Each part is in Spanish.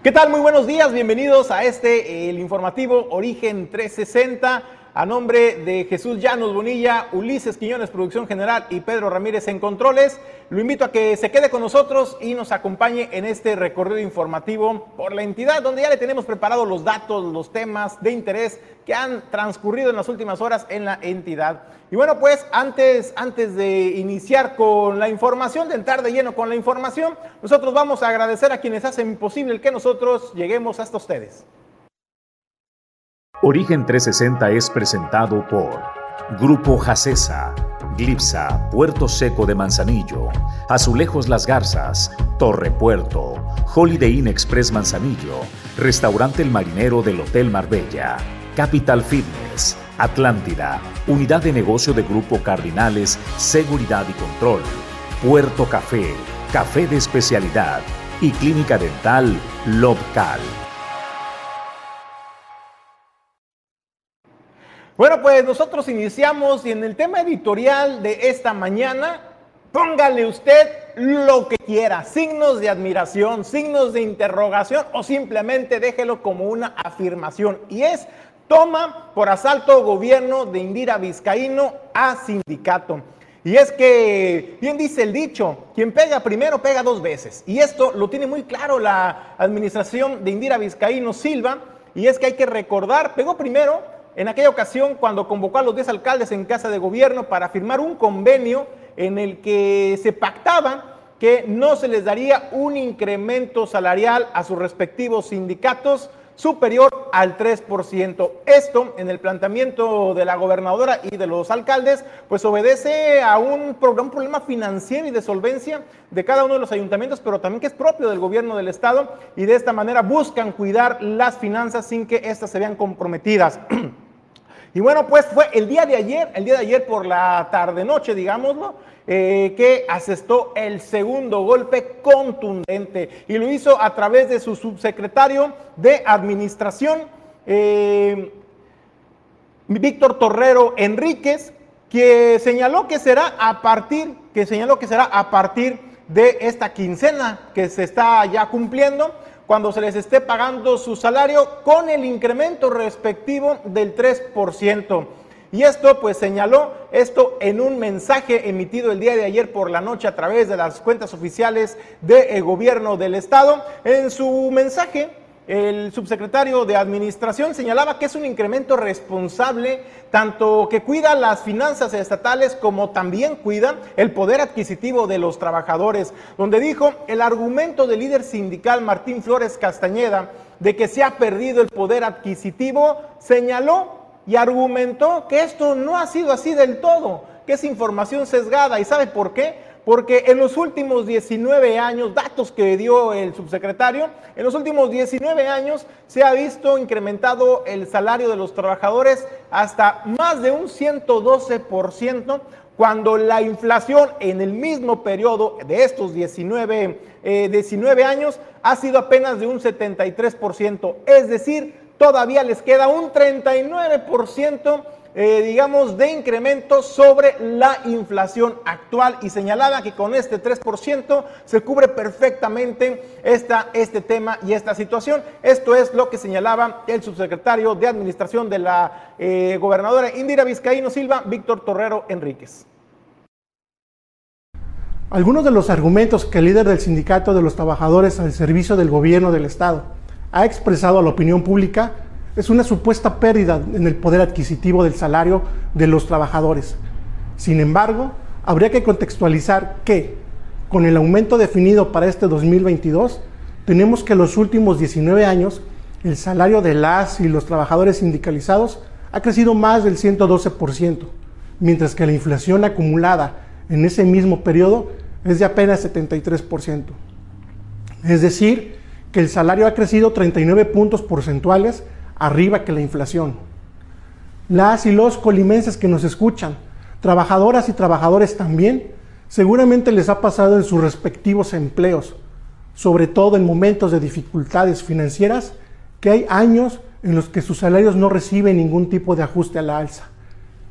¿Qué tal? Muy buenos días, bienvenidos a este, el informativo Origen 360. A nombre de Jesús Llanos Bonilla, Ulises Quiñones, Producción General y Pedro Ramírez en Controles, lo invito a que se quede con nosotros y nos acompañe en este recorrido informativo por la entidad, donde ya le tenemos preparados los datos, los temas de interés que han transcurrido en las últimas horas en la entidad. Y bueno, pues antes, antes de iniciar con la información, de entrar de lleno con la información, nosotros vamos a agradecer a quienes hacen posible que nosotros lleguemos hasta ustedes. Origen 360 es presentado por Grupo Jacesa, Glipsa, Puerto Seco de Manzanillo, Azulejos Las Garzas, Torre Puerto, Holiday Inn Express Manzanillo, Restaurante El Marinero del Hotel Marbella, Capital Fitness, Atlántida, Unidad de Negocio de Grupo Cardinales, Seguridad y Control, Puerto Café, Café de Especialidad y Clínica Dental Lobcal. Bueno, pues nosotros iniciamos y en el tema editorial de esta mañana, póngale usted lo que quiera, signos de admiración, signos de interrogación o simplemente déjelo como una afirmación. Y es, toma por asalto gobierno de Indira Vizcaíno a sindicato. Y es que, bien dice el dicho, quien pega primero pega dos veces. Y esto lo tiene muy claro la administración de Indira Vizcaíno Silva. Y es que hay que recordar, pegó primero en aquella ocasión cuando convocó a los 10 alcaldes en casa de gobierno para firmar un convenio en el que se pactaba que no se les daría un incremento salarial a sus respectivos sindicatos superior al 3%. Esto en el planteamiento de la gobernadora y de los alcaldes, pues obedece a un, un, problema financiero y de solvencia de cada uno de los ayuntamientos, pero también que es propio del gobierno del estado y de esta manera buscan cuidar las finanzas sin que éstas se vean comprometidas. Y bueno, pues fue el día de ayer, el día de ayer por la tarde-noche, digámoslo, eh, que asestó el segundo golpe contundente y lo hizo a través de su subsecretario de Administración, eh, Víctor Torrero Enríquez, que señaló que será a partir, que señaló que será a partir de esta quincena que se está ya cumpliendo cuando se les esté pagando su salario con el incremento respectivo del 3%. Y esto pues señaló esto en un mensaje emitido el día de ayer por la noche a través de las cuentas oficiales del gobierno del estado. En su mensaje el subsecretario de Administración señalaba que es un incremento responsable, tanto que cuida las finanzas estatales como también cuida el poder adquisitivo de los trabajadores, donde dijo el argumento del líder sindical Martín Flores Castañeda de que se ha perdido el poder adquisitivo, señaló y argumentó que esto no ha sido así del todo, que es información sesgada. ¿Y sabe por qué? Porque en los últimos 19 años, datos que dio el subsecretario, en los últimos 19 años se ha visto incrementado el salario de los trabajadores hasta más de un 112%, cuando la inflación en el mismo periodo de estos 19, 19 eh, años ha sido apenas de un 73%, es decir, todavía les queda un 39% eh, digamos, de incremento sobre la inflación actual y señalaba que con este 3% se cubre perfectamente esta, este tema y esta situación. Esto es lo que señalaba el subsecretario de Administración de la eh, gobernadora Indira Vizcaíno Silva, Víctor Torrero Enríquez. Algunos de los argumentos que el líder del sindicato de los trabajadores al servicio del gobierno del Estado ha expresado a la opinión pública es una supuesta pérdida en el poder adquisitivo del salario de los trabajadores. Sin embargo, habría que contextualizar que, con el aumento definido para este 2022, tenemos que los últimos 19 años el salario de las y los trabajadores sindicalizados ha crecido más del 112%, mientras que la inflación acumulada en ese mismo periodo es de apenas 73%. Es decir, que el salario ha crecido 39 puntos porcentuales arriba que la inflación. Las y los colimenses que nos escuchan, trabajadoras y trabajadores también, seguramente les ha pasado en sus respectivos empleos, sobre todo en momentos de dificultades financieras, que hay años en los que sus salarios no reciben ningún tipo de ajuste a la alza.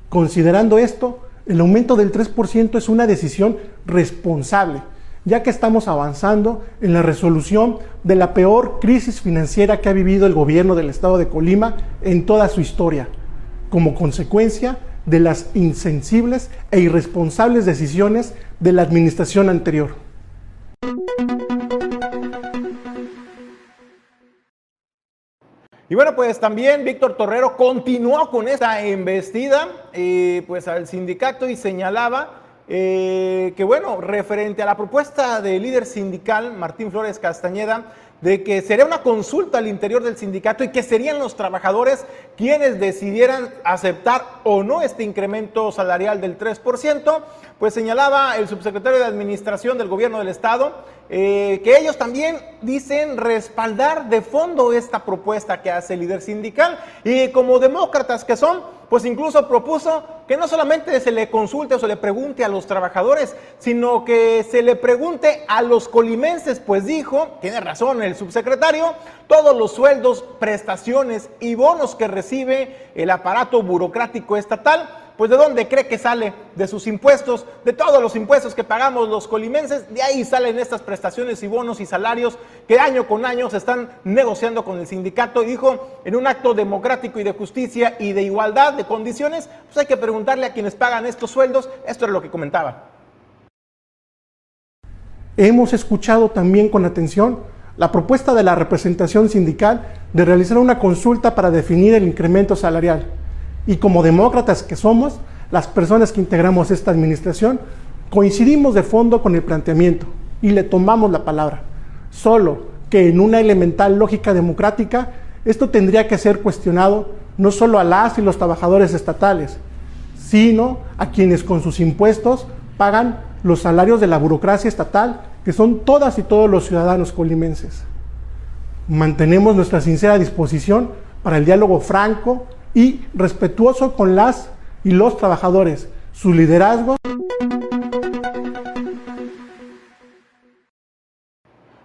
Considerando esto, el aumento del 3% es una decisión responsable, ya que estamos avanzando en la resolución de la peor crisis financiera que ha vivido el gobierno del estado de Colima en toda su historia, como consecuencia de las insensibles e irresponsables decisiones de la administración anterior. Y bueno, pues también Víctor Torrero continuó con esta embestida eh, pues al sindicato y señalaba eh, que bueno, referente a la propuesta del líder sindical Martín Flores Castañeda, de que sería una consulta al interior del sindicato y que serían los trabajadores quienes decidieran aceptar o no este incremento salarial del 3%, pues señalaba el subsecretario de Administración del Gobierno del Estado eh, que ellos también dicen respaldar de fondo esta propuesta que hace el líder sindical. Y como demócratas que son, pues incluso propuso que no solamente se le consulte o se le pregunte a los trabajadores, sino que se le pregunte a los colimenses, pues dijo, tiene razón el subsecretario, todos los sueldos, prestaciones y bonos que recibe el aparato burocrático estatal pues ¿de dónde cree que sale? De sus impuestos, de todos los impuestos que pagamos los colimenses, de ahí salen estas prestaciones y bonos y salarios que año con año se están negociando con el sindicato. Dijo, en un acto democrático y de justicia y de igualdad de condiciones, pues hay que preguntarle a quienes pagan estos sueldos. Esto es lo que comentaba. Hemos escuchado también con atención la propuesta de la representación sindical de realizar una consulta para definir el incremento salarial y como demócratas que somos, las personas que integramos esta administración, coincidimos de fondo con el planteamiento y le tomamos la palabra. Solo que en una elemental lógica democrática, esto tendría que ser cuestionado no solo a las y los trabajadores estatales, sino a quienes con sus impuestos pagan los salarios de la burocracia estatal, que son todas y todos los ciudadanos colimenses. Mantenemos nuestra sincera disposición para el diálogo franco, y respetuoso con las y los trabajadores, su liderazgo.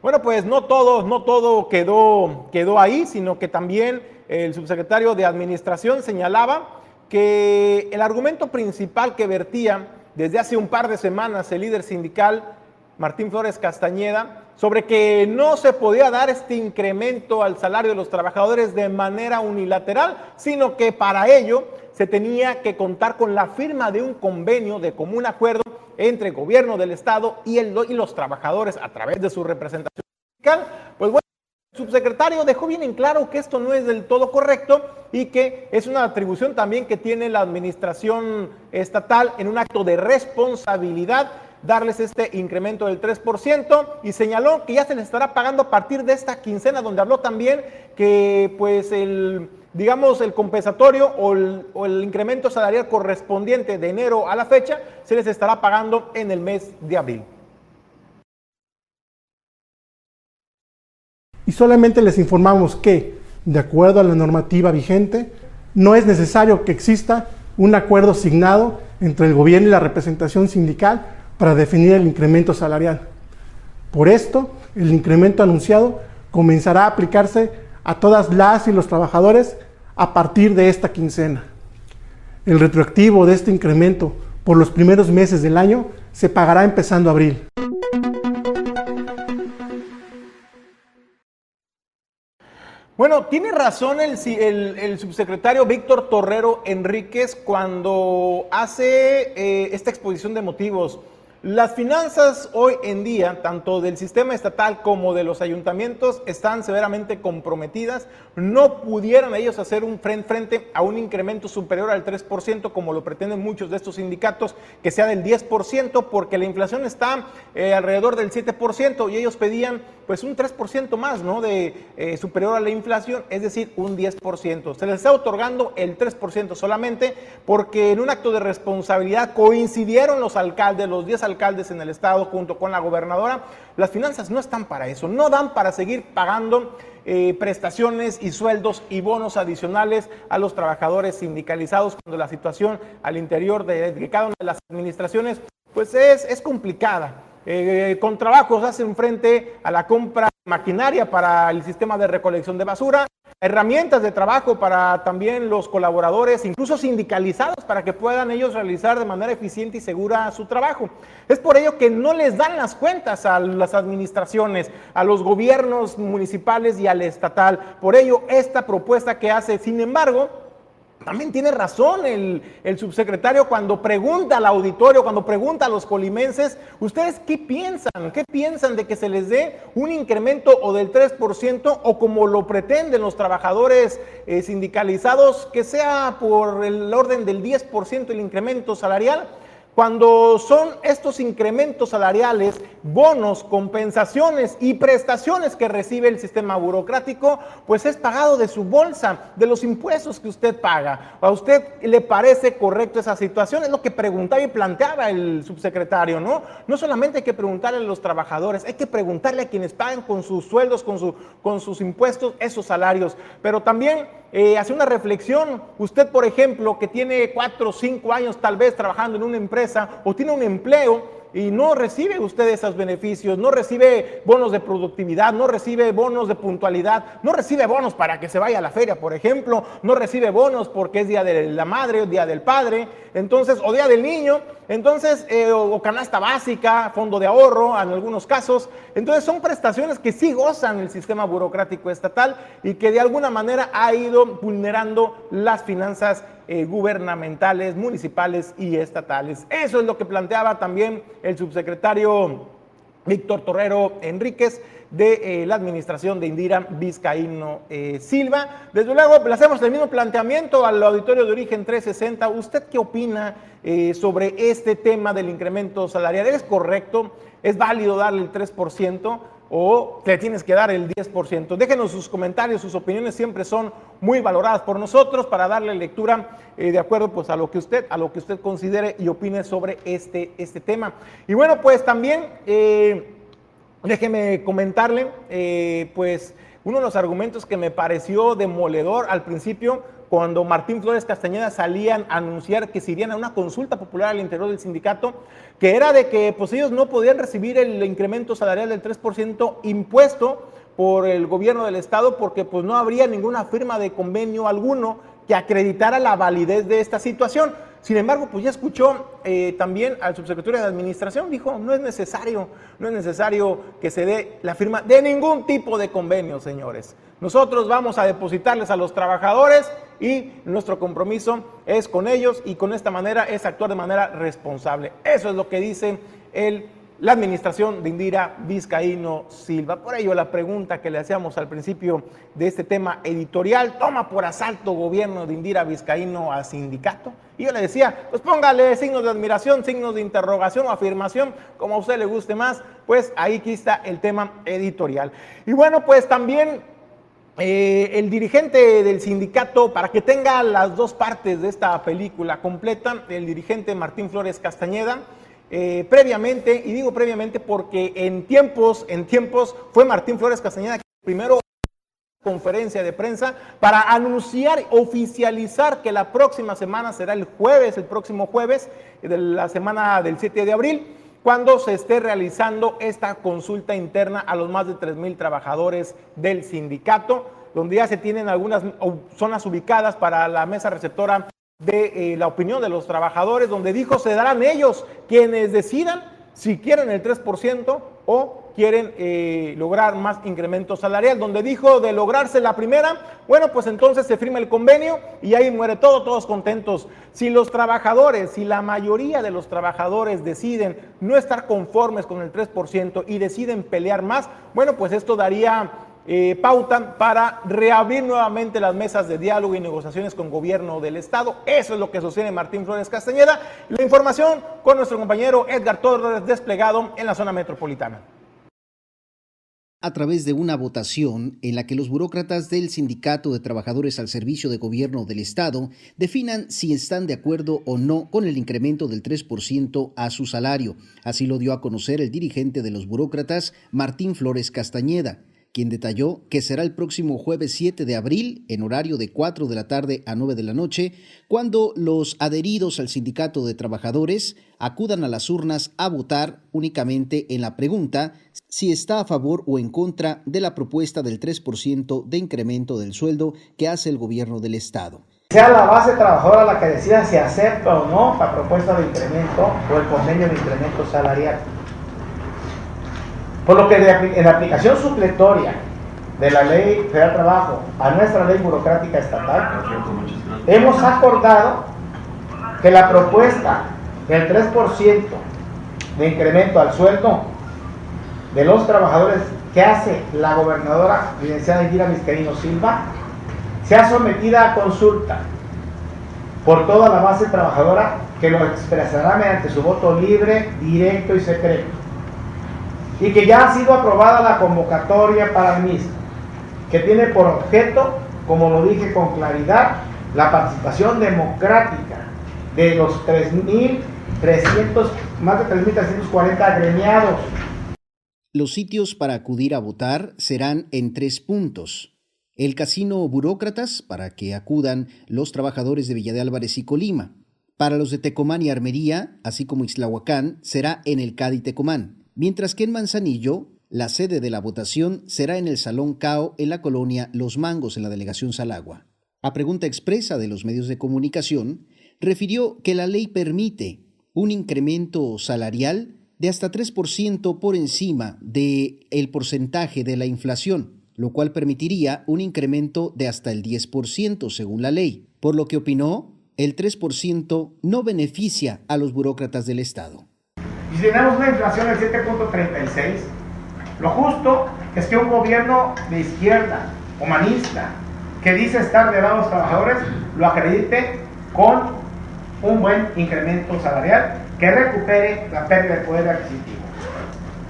Bueno, pues no todo, no todo quedó, quedó ahí, sino que también el subsecretario de Administración señalaba que el argumento principal que vertía desde hace un par de semanas el líder sindical Martín Flores Castañeda sobre que no se podía dar este incremento al salario de los trabajadores de manera unilateral, sino que para ello se tenía que contar con la firma de un convenio de común acuerdo entre el gobierno del Estado y, los trabajadores a través de su representación sindical. Pues bueno, el subsecretario dejó bien en claro que esto no es del todo correcto y que es una atribución también que tiene la administración estatal en un acto de responsabilidad darles este incremento del 3% y señaló que ya se les estará pagando a partir de esta quincena, donde habló también que pues el digamos el compensatorio o el, o el incremento salarial correspondiente de enero a la fecha se les estará pagando en el mes de abril. Y solamente les informamos que, de acuerdo a la normativa vigente, no es necesario que exista un acuerdo signado entre el gobierno y la representación sindical para definir el incremento salarial. Por esto, el incremento anunciado comenzará a aplicarse a todas las y los trabajadores a partir de esta quincena. El retroactivo de este incremento por los primeros meses del año se pagará empezando abril. Bueno, tiene razón el, el, subsecretario Víctor Torrero Enríquez cuando hace eh, esta exposición de motivos. Las finanzas hoy en día, tanto del sistema estatal como de los ayuntamientos, están severamente comprometidas. No pudieran ellos hacer un frente, frente a un incremento superior al 3%, como lo pretenden muchos de estos sindicatos, que sea del 10%, porque la inflación está eh, alrededor del 7% y ellos pedían pues un 3% más, ¿no? De eh, superior a la inflación, es decir, un 10%. Se les está otorgando el 3% solamente porque en un acto de responsabilidad coincidieron los alcaldes, los 10 alcaldes, en el estado junto con la gobernadora, las finanzas no están para eso, no dan para seguir pagando eh, prestaciones y sueldos y bonos adicionales a los trabajadores sindicalizados cuando la situación al interior de, cada una de las administraciones pues es, es complicada. Eh, con trabajos hacen frente a la compra de maquinaria para el sistema de recolección de basura, herramientas de trabajo para también los colaboradores, incluso sindicalizados, para que puedan ellos realizar de manera eficiente y segura su trabajo. Es por ello que no les dan las cuentas a las administraciones, a los gobiernos municipales y al estatal. Por ello, esta propuesta que hace, sin embargo, también tiene razón el, subsecretario cuando pregunta al auditorio, cuando pregunta a los colimenses, ¿ustedes qué piensan? ¿Qué piensan de que se les dé un incremento o del 3% o como lo pretenden los trabajadores eh, sindicalizados, que sea por el orden del 10% el incremento salarial? Cuando son estos incrementos salariales, bonos, compensaciones y prestaciones que recibe el sistema burocrático, pues es pagado de su bolsa, de los impuestos que usted paga. ¿A usted le parece correcto esa situación? Es lo que preguntaba y planteaba el subsecretario, ¿no? No solamente hay que preguntarle a los trabajadores, hay que preguntarle a quienes pagan con sus sueldos, con, su, con sus impuestos, esos salarios, pero también eh, hace una reflexión. Usted, por ejemplo, que tiene cuatro o cinco años tal vez trabajando en una empresa o tiene un empleo, y no recibe usted esos beneficios, no recibe bonos de productividad, no recibe bonos de puntualidad, no recibe bonos para que se vaya a la feria, por ejemplo, no recibe bonos porque es día de la madre o día del padre, entonces, o día del niño, entonces, eh, o, canasta básica, fondo de ahorro en algunos casos, entonces son prestaciones que sí gozan el sistema burocrático estatal y que de alguna manera ha ido vulnerando las finanzas eh, gubernamentales, municipales y estatales. Eso es lo que planteaba también el subsecretario Víctor Torrero Enríquez de eh, la administración de Indira Vizcaíno eh, Silva. Desde luego, le hacemos el mismo planteamiento al auditorio de origen 360. ¿Usted qué opina sobre este tema del incremento salarial? ¿Es correcto? ¿Es válido darle el 3%? O le tienes que dar el 10%. Déjenos sus comentarios, sus opiniones siempre son muy valoradas por nosotros para darle lectura eh, de acuerdo pues a lo que usted a lo que usted considere y opine sobre este, este tema. Y bueno, pues también eh, déjeme comentarle eh, pues uno de los argumentos que me pareció demoledor al principio cuando Martín Flores Castañeda salían a anunciar que se irían a una consulta popular al interior del sindicato, que era de que pues, ellos no podían recibir el incremento salarial del 3% impuesto por el gobierno del estado porque pues no habría ninguna firma de convenio alguno que acreditara la validez de esta situación. Sin embargo, pues ya escuchó eh, también al subsecretario de Administración, dijo, no es necesario, no es necesario que se dé la firma de ningún tipo de convenio, señores. Nosotros vamos a depositarles a los trabajadores y nuestro compromiso es con ellos y con esta manera es actuar de manera responsable. Eso es lo que dice el, la administración de Indira Vizcaíno Silva. Por ello la pregunta que le hacíamos al principio de este tema editorial, ¿toma por asalto gobierno de Indira Vizcaíno al sindicato? Y yo le decía, pues póngale signos de admiración, signos de interrogación o afirmación, como a usted le guste más, pues ahí aquí está el tema editorial. Y bueno, pues también eh, el dirigente del sindicato, para que tenga las dos partes de esta película completa, el dirigente Martín Flores Castañeda, eh, previamente, y digo previamente porque en tiempos, en tiempos fue Martín Flores Castañeda que primero conferencia de prensa para anunciar, oficializar que la próxima semana será el jueves, el próximo jueves de la semana del 7 de abril, cuando se esté realizando esta consulta interna a los más de 3 mil trabajadores del sindicato, donde ya se tienen algunas zonas ubicadas para la mesa receptora de eh, la opinión de los trabajadores, donde dijo se darán ellos quienes decidan si quieren el 3% o quieren eh, lograr más incremento salarial, donde dijo de lograrse la primera, bueno, pues entonces se firma el convenio y ahí muere todo, todos contentos. Si los trabajadores, si la mayoría de los trabajadores deciden no estar conformes con el 3% y deciden pelear más, bueno, pues esto daría eh, pauta para reabrir nuevamente las mesas de diálogo y negociaciones con gobierno del Estado. Eso es lo que sostiene Martín Flores Castañeda. La información con nuestro compañero Edgar Torres desplegado en la zona metropolitana. a través de una votación en la que los burócratas del Sindicato de Trabajadores al Servicio de Gobierno del Estado definan si están de acuerdo o no con el incremento del 3% a su salario. Así lo dio a conocer el dirigente de los burócratas, Martín Flores Castañeda quien detalló que será el próximo jueves 7 de abril, en horario de 4 de la tarde a 9 de la noche, cuando los adheridos al sindicato de trabajadores acudan a las urnas a votar únicamente en la pregunta si está a favor o en contra de la propuesta del 3% de incremento del sueldo que hace el gobierno del Estado. Sea la base trabajadora la que decida si acepta o no la propuesta de incremento o el convenio de incremento salarial. Por lo que en la aplicación supletoria de la Ley Federal de Trabajo a nuestra ley burocrática estatal, hemos acordado que la propuesta del 3% de incremento al sueldo de los trabajadores que hace la gobernadora licenciada Indira Vizcaíno Silva sea sometida a consulta por toda la base trabajadora que lo expresará mediante su voto libre, directo y secreto y que ya ha sido aprobada la convocatoria para el mismo, que tiene por objeto, como lo dije con claridad, la participación democrática de los 3.300, más de 3.340 agremiados. Los sitios para acudir a votar serán en tres puntos. El casino Burócratas, para que acudan los trabajadores de Villa de Álvarez y Colima. Para los de Tecomán y Armería, así como Islahuacán, será en el Cádiz Tecomán mientras que en Manzanillo la sede de la votación será en el Salón CAO en la colonia Los Mangos en la delegación Salagua. A pregunta expresa de los medios de comunicación, refirió que la ley permite un incremento salarial de hasta 3% por encima del el porcentaje de la inflación, lo cual permitiría un incremento de hasta el 10% según la ley, por lo que opinó el 3% no beneficia a los burócratas del Estado. Y si tenemos una inflación del 7.36, lo justo es que un gobierno de izquierda, humanista, que dice estar de lado a los trabajadores, lo acredite con un buen incremento salarial que recupere la pérdida de poder adquisitivo.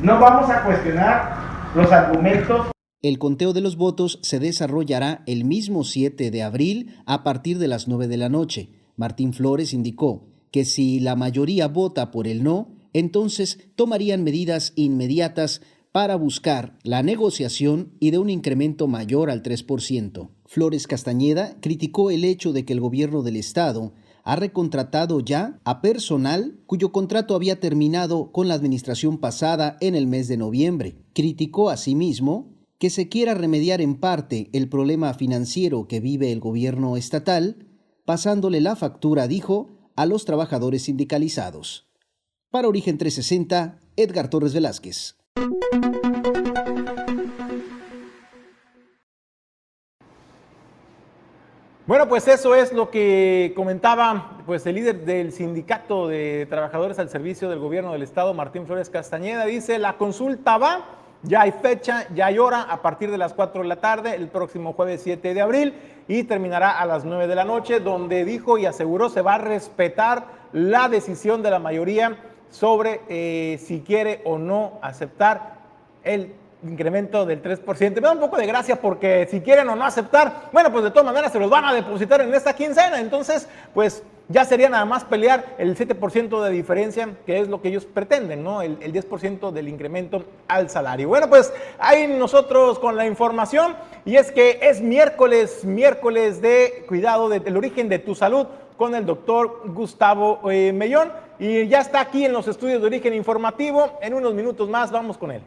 No vamos a cuestionar los argumentos. El conteo de los votos se desarrollará el mismo 7 de abril a partir de las 9 de la noche. Martín Flores indicó que si la mayoría vota por el no, entonces tomarían medidas inmediatas para buscar la negociación y de un incremento mayor al 3%. Flores Castañeda criticó el hecho de que el gobierno del Estado ha recontratado ya a personal cuyo contrato había terminado con la administración pasada en el mes de noviembre. Criticó asimismo que se quiera remediar en parte el problema financiero que vive el gobierno estatal, pasándole la factura, dijo, a los trabajadores sindicalizados. Para Origen 360, Edgar Torres Velázquez. Bueno, pues eso es lo que comentaba pues el líder del sindicato de trabajadores al servicio del gobierno del estado, Martín Flores Castañeda, dice, la consulta va, ya hay fecha, ya hay hora, a partir de las 4 de la tarde, el próximo jueves 7 de abril, y terminará a las 9 de la noche, donde dijo y aseguró se va a respetar la decisión de la mayoría sobre eh, si quiere o no aceptar el incremento del 3%. Me da un poco de gracia porque si quieren o no aceptar, bueno, pues de todas maneras se los van a depositar en esta quincena. Entonces, pues ya sería nada más pelear el 7% de diferencia, que es lo que ellos pretenden, ¿no? El, 10% del incremento al salario. Bueno, pues ahí nosotros con la información y es que es miércoles, miércoles de cuidado del origen de tu salud con el doctor Gustavo eh, Mellón y ya está aquí en los estudios de origen informativo. En unos minutos más vamos con él.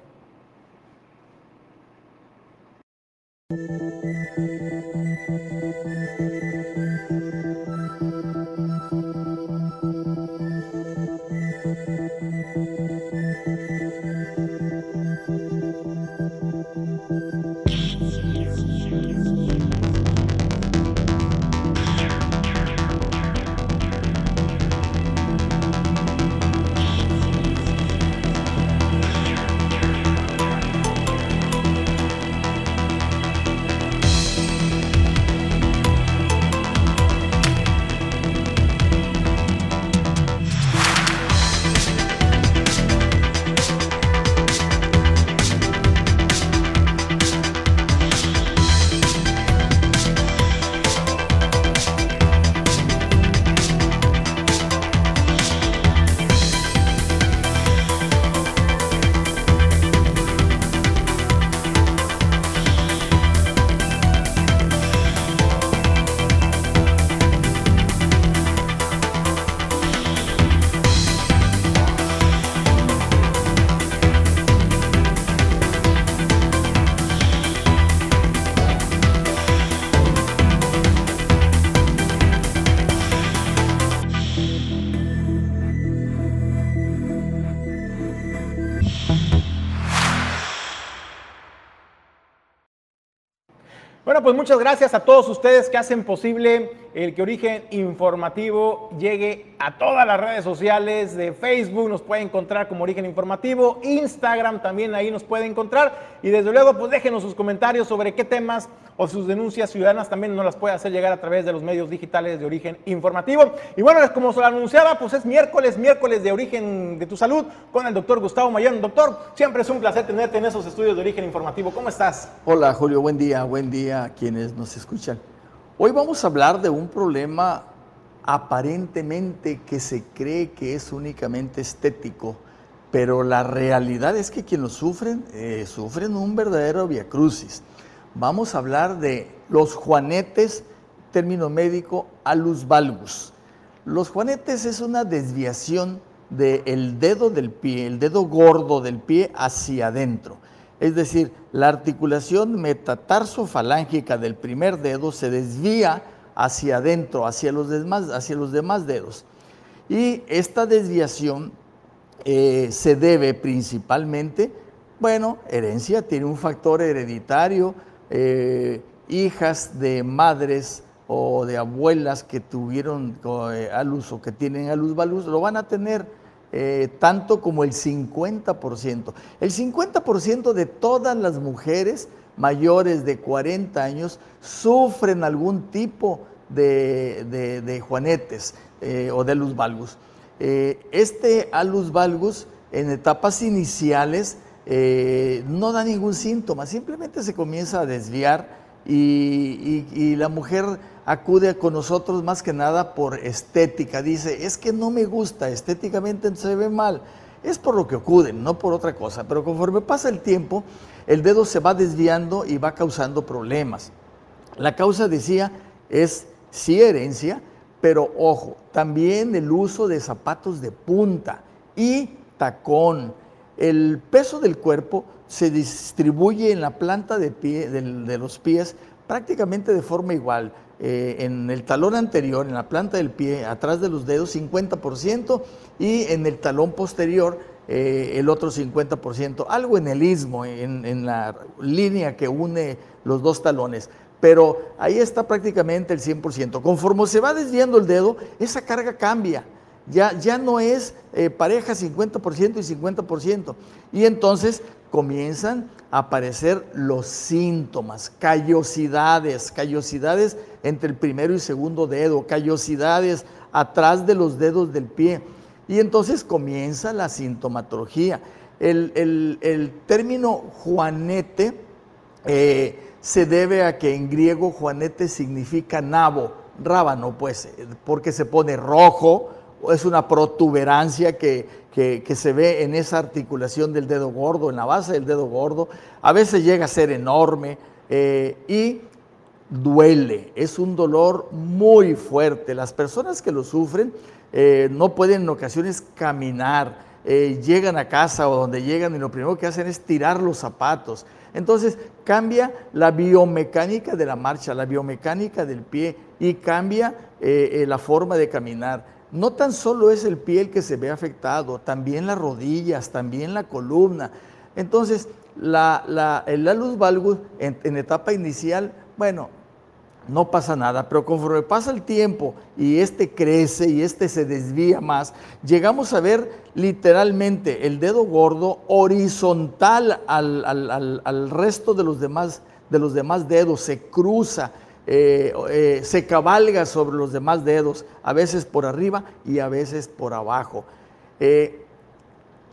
Pues muchas gracias a todos ustedes que hacen posible el que Origen Informativo llegue a todas las redes sociales de Facebook, nos puede encontrar como Origen Informativo, Instagram también ahí nos puede encontrar. Y desde luego pues déjenos sus comentarios sobre qué temas o sus denuncias ciudadanas también nos las puede hacer llegar a través de los medios digitales de Origen Informativo. Y bueno, como se lo anunciaba, pues es miércoles, miércoles de Origen de tu Salud con el doctor Gustavo Mayón. Doctor, siempre es un placer tenerte en esos estudios de Origen Informativo. ¿Cómo estás? Hola Julio, buen día, buen día a quienes nos escuchan. Hoy vamos a hablar de un problema aparentemente que se cree que es únicamente estético, pero la realidad es que quienes lo sufren, eh, sufren un verdadero viacrucis. Vamos a hablar de los juanetes, término médico, alus valgus. Los juanetes es una desviación del dedo del pie, el dedo gordo del pie hacia adentro. Es decir, la articulación metatarsofalángica del primer dedo se desvía hacia adentro, hacia los demás, dedos. Y esta desviación eh, se debe principalmente, bueno, herencia, tiene un factor hereditario, eh, hijas de madres o de abuelas que tuvieron eh, alus o que tienen alus valus, lo van a tener eh, tanto como el 50%. El 50% de todas las mujeres mayores de 40 años sufren algún tipo de, juanetes eh, o de alus valgus. Este alus valgus en etapas iniciales no da ningún síntoma, simplemente se comienza a desviar y la mujer acude con nosotros más que nada por estética. Dice, es que no me gusta, estéticamente se ve mal. Es por lo que acuden, no por otra cosa. Pero conforme pasa el tiempo, el dedo se va desviando y va causando problemas. La causa, decía, es sí herencia, pero ojo, también el uso de zapatos de punta y tacón. El peso del cuerpo se distribuye en la planta de, pie, de los pies prácticamente de forma igual. Eh, en el talón anterior, en la planta del pie, atrás de los dedos, 50%, y en el talón posterior, eh, el otro 50%. Algo en el istmo, en, en, la línea que une los dos talones. Pero ahí está prácticamente el 100%. Conforme se va desviando el dedo, esa carga cambia. Ya, ya no es eh, pareja 50% y 50%. Y entonces comienzan a aparecer los síntomas, callosidades, callosidades entre el primero y segundo dedo, callosidades atrás de los dedos del pie. Y entonces comienza la sintomatología. El, término juanete eh, se debe a que en griego juanete significa nabo, rábano, pues, porque se pone rojo, es una protuberancia que, se ve en esa articulación del dedo gordo, en la base del dedo gordo. A veces llega a ser enorme eh, y duele, es un dolor muy fuerte. Las personas que lo sufren eh, no pueden en ocasiones caminar, eh, llegan a casa o donde llegan y lo primero que hacen es tirar los zapatos. Entonces cambia la biomecánica de la marcha, la biomecánica del pie y cambia la forma de caminar no tan solo es el pie el que se ve afectado, también las rodillas, también la columna. Entonces, la, el alus valgus en, etapa inicial, bueno, no pasa nada, pero conforme pasa el tiempo y este crece y este se desvía más, llegamos a ver literalmente el dedo gordo horizontal al, resto de los demás dedos, se cruza eh, eh, se cabalga sobre los demás dedos, a veces por arriba y a veces por abajo. Eh,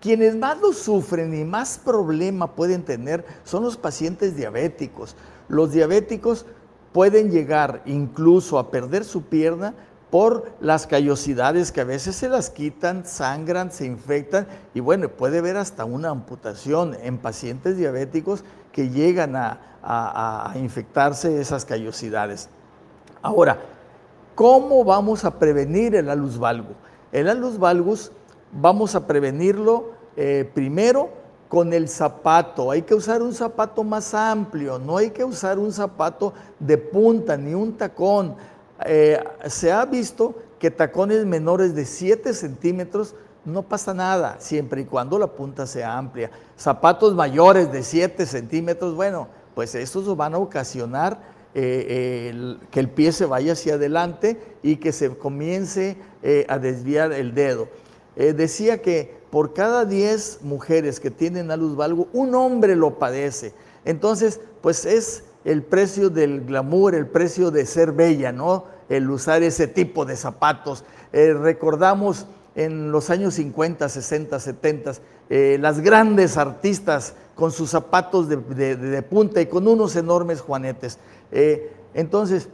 quienes más lo sufren y más problema pueden tener son los pacientes diabéticos. Los diabéticos pueden llegar incluso a perder su pierna por las callosidades que a veces se las quitan, sangran, se infectan y bueno, puede haber hasta una amputación en pacientes diabéticos que llegan a, a, infectarse esas callosidades. Ahora, ¿cómo vamos a prevenir el alus valgus? El alus valgus vamos a prevenirlo eh, primero con el zapato. Hay que usar un zapato más amplio, no hay que usar un zapato de punta ni un tacón. Eh, se ha visto que tacones menores de 7 centímetros no pasa nada, siempre y cuando la punta sea amplia. Zapatos mayores de 7 centímetros, bueno, pues estos van a ocasionar eh, que el pie se vaya hacia adelante y que se comience eh, a desviar el dedo. decía que por cada 10 mujeres que tienen a luz valgo, un hombre lo padece. Entonces, pues es el precio del glamour, el precio de ser bella, ¿no? El usar ese tipo de zapatos. recordamos en los años 50, 60, 70, las grandes artistas con sus zapatos de, punta y con unos enormes juanetes. Eh, entonces,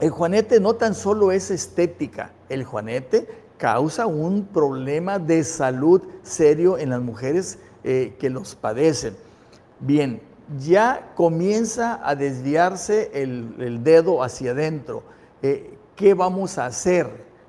el juanete no tan solo es estética, el juanete causa un problema de salud serio en las mujeres eh, que los padecen. Bien, ya comienza a desviarse el, dedo hacia adentro. Eh, ¿Qué vamos a hacer?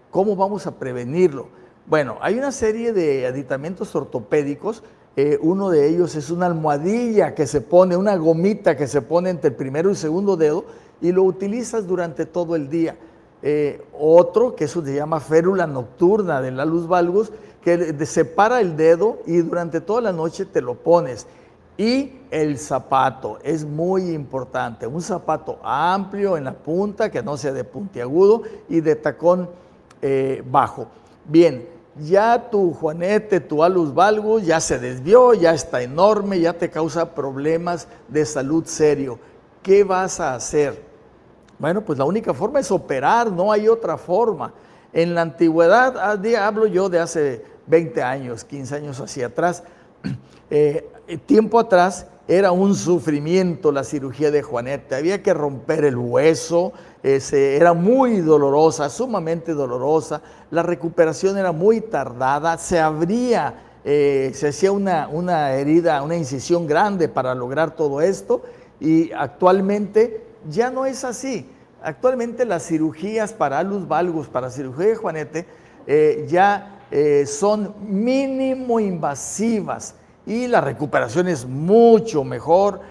¿Cómo vamos a prevenirlo? Bueno, hay una serie de aditamentos ortopédicos. Eh, uno de ellos es una almohadilla que se pone, una gomita que se pone entre el primero y el segundo dedo y lo utilizas durante todo el día. Eh, otro, que eso se llama férula nocturna de la luz valgus, que separa el dedo y durante toda la noche te lo pones. Y el zapato es muy importante, un zapato amplio en la punta, que no sea de puntiagudo y de tacón eh, bajo. Bien, ya tu juanete, tu alus valgus ya se desvió, ya está enorme, ya te causa problemas de salud serio. ¿Qué vas a hacer? Bueno, pues la única forma es operar, no hay otra forma. En la antigüedad, ah, hablo yo de hace 20 años, 15 años hacia atrás, eh, tiempo atrás era un sufrimiento la cirugía de Juanete, había que romper el hueso, era muy dolorosa, sumamente dolorosa, la recuperación era muy tardada, se abría, eh, se hacía una, una herida, una incisión grande para lograr todo esto. Y actualmente ya no es así. Actualmente las cirugías para alus valgus, para cirugía de Juanete, eh, ya son mínimo invasivas y la recuperación es mucho mejor,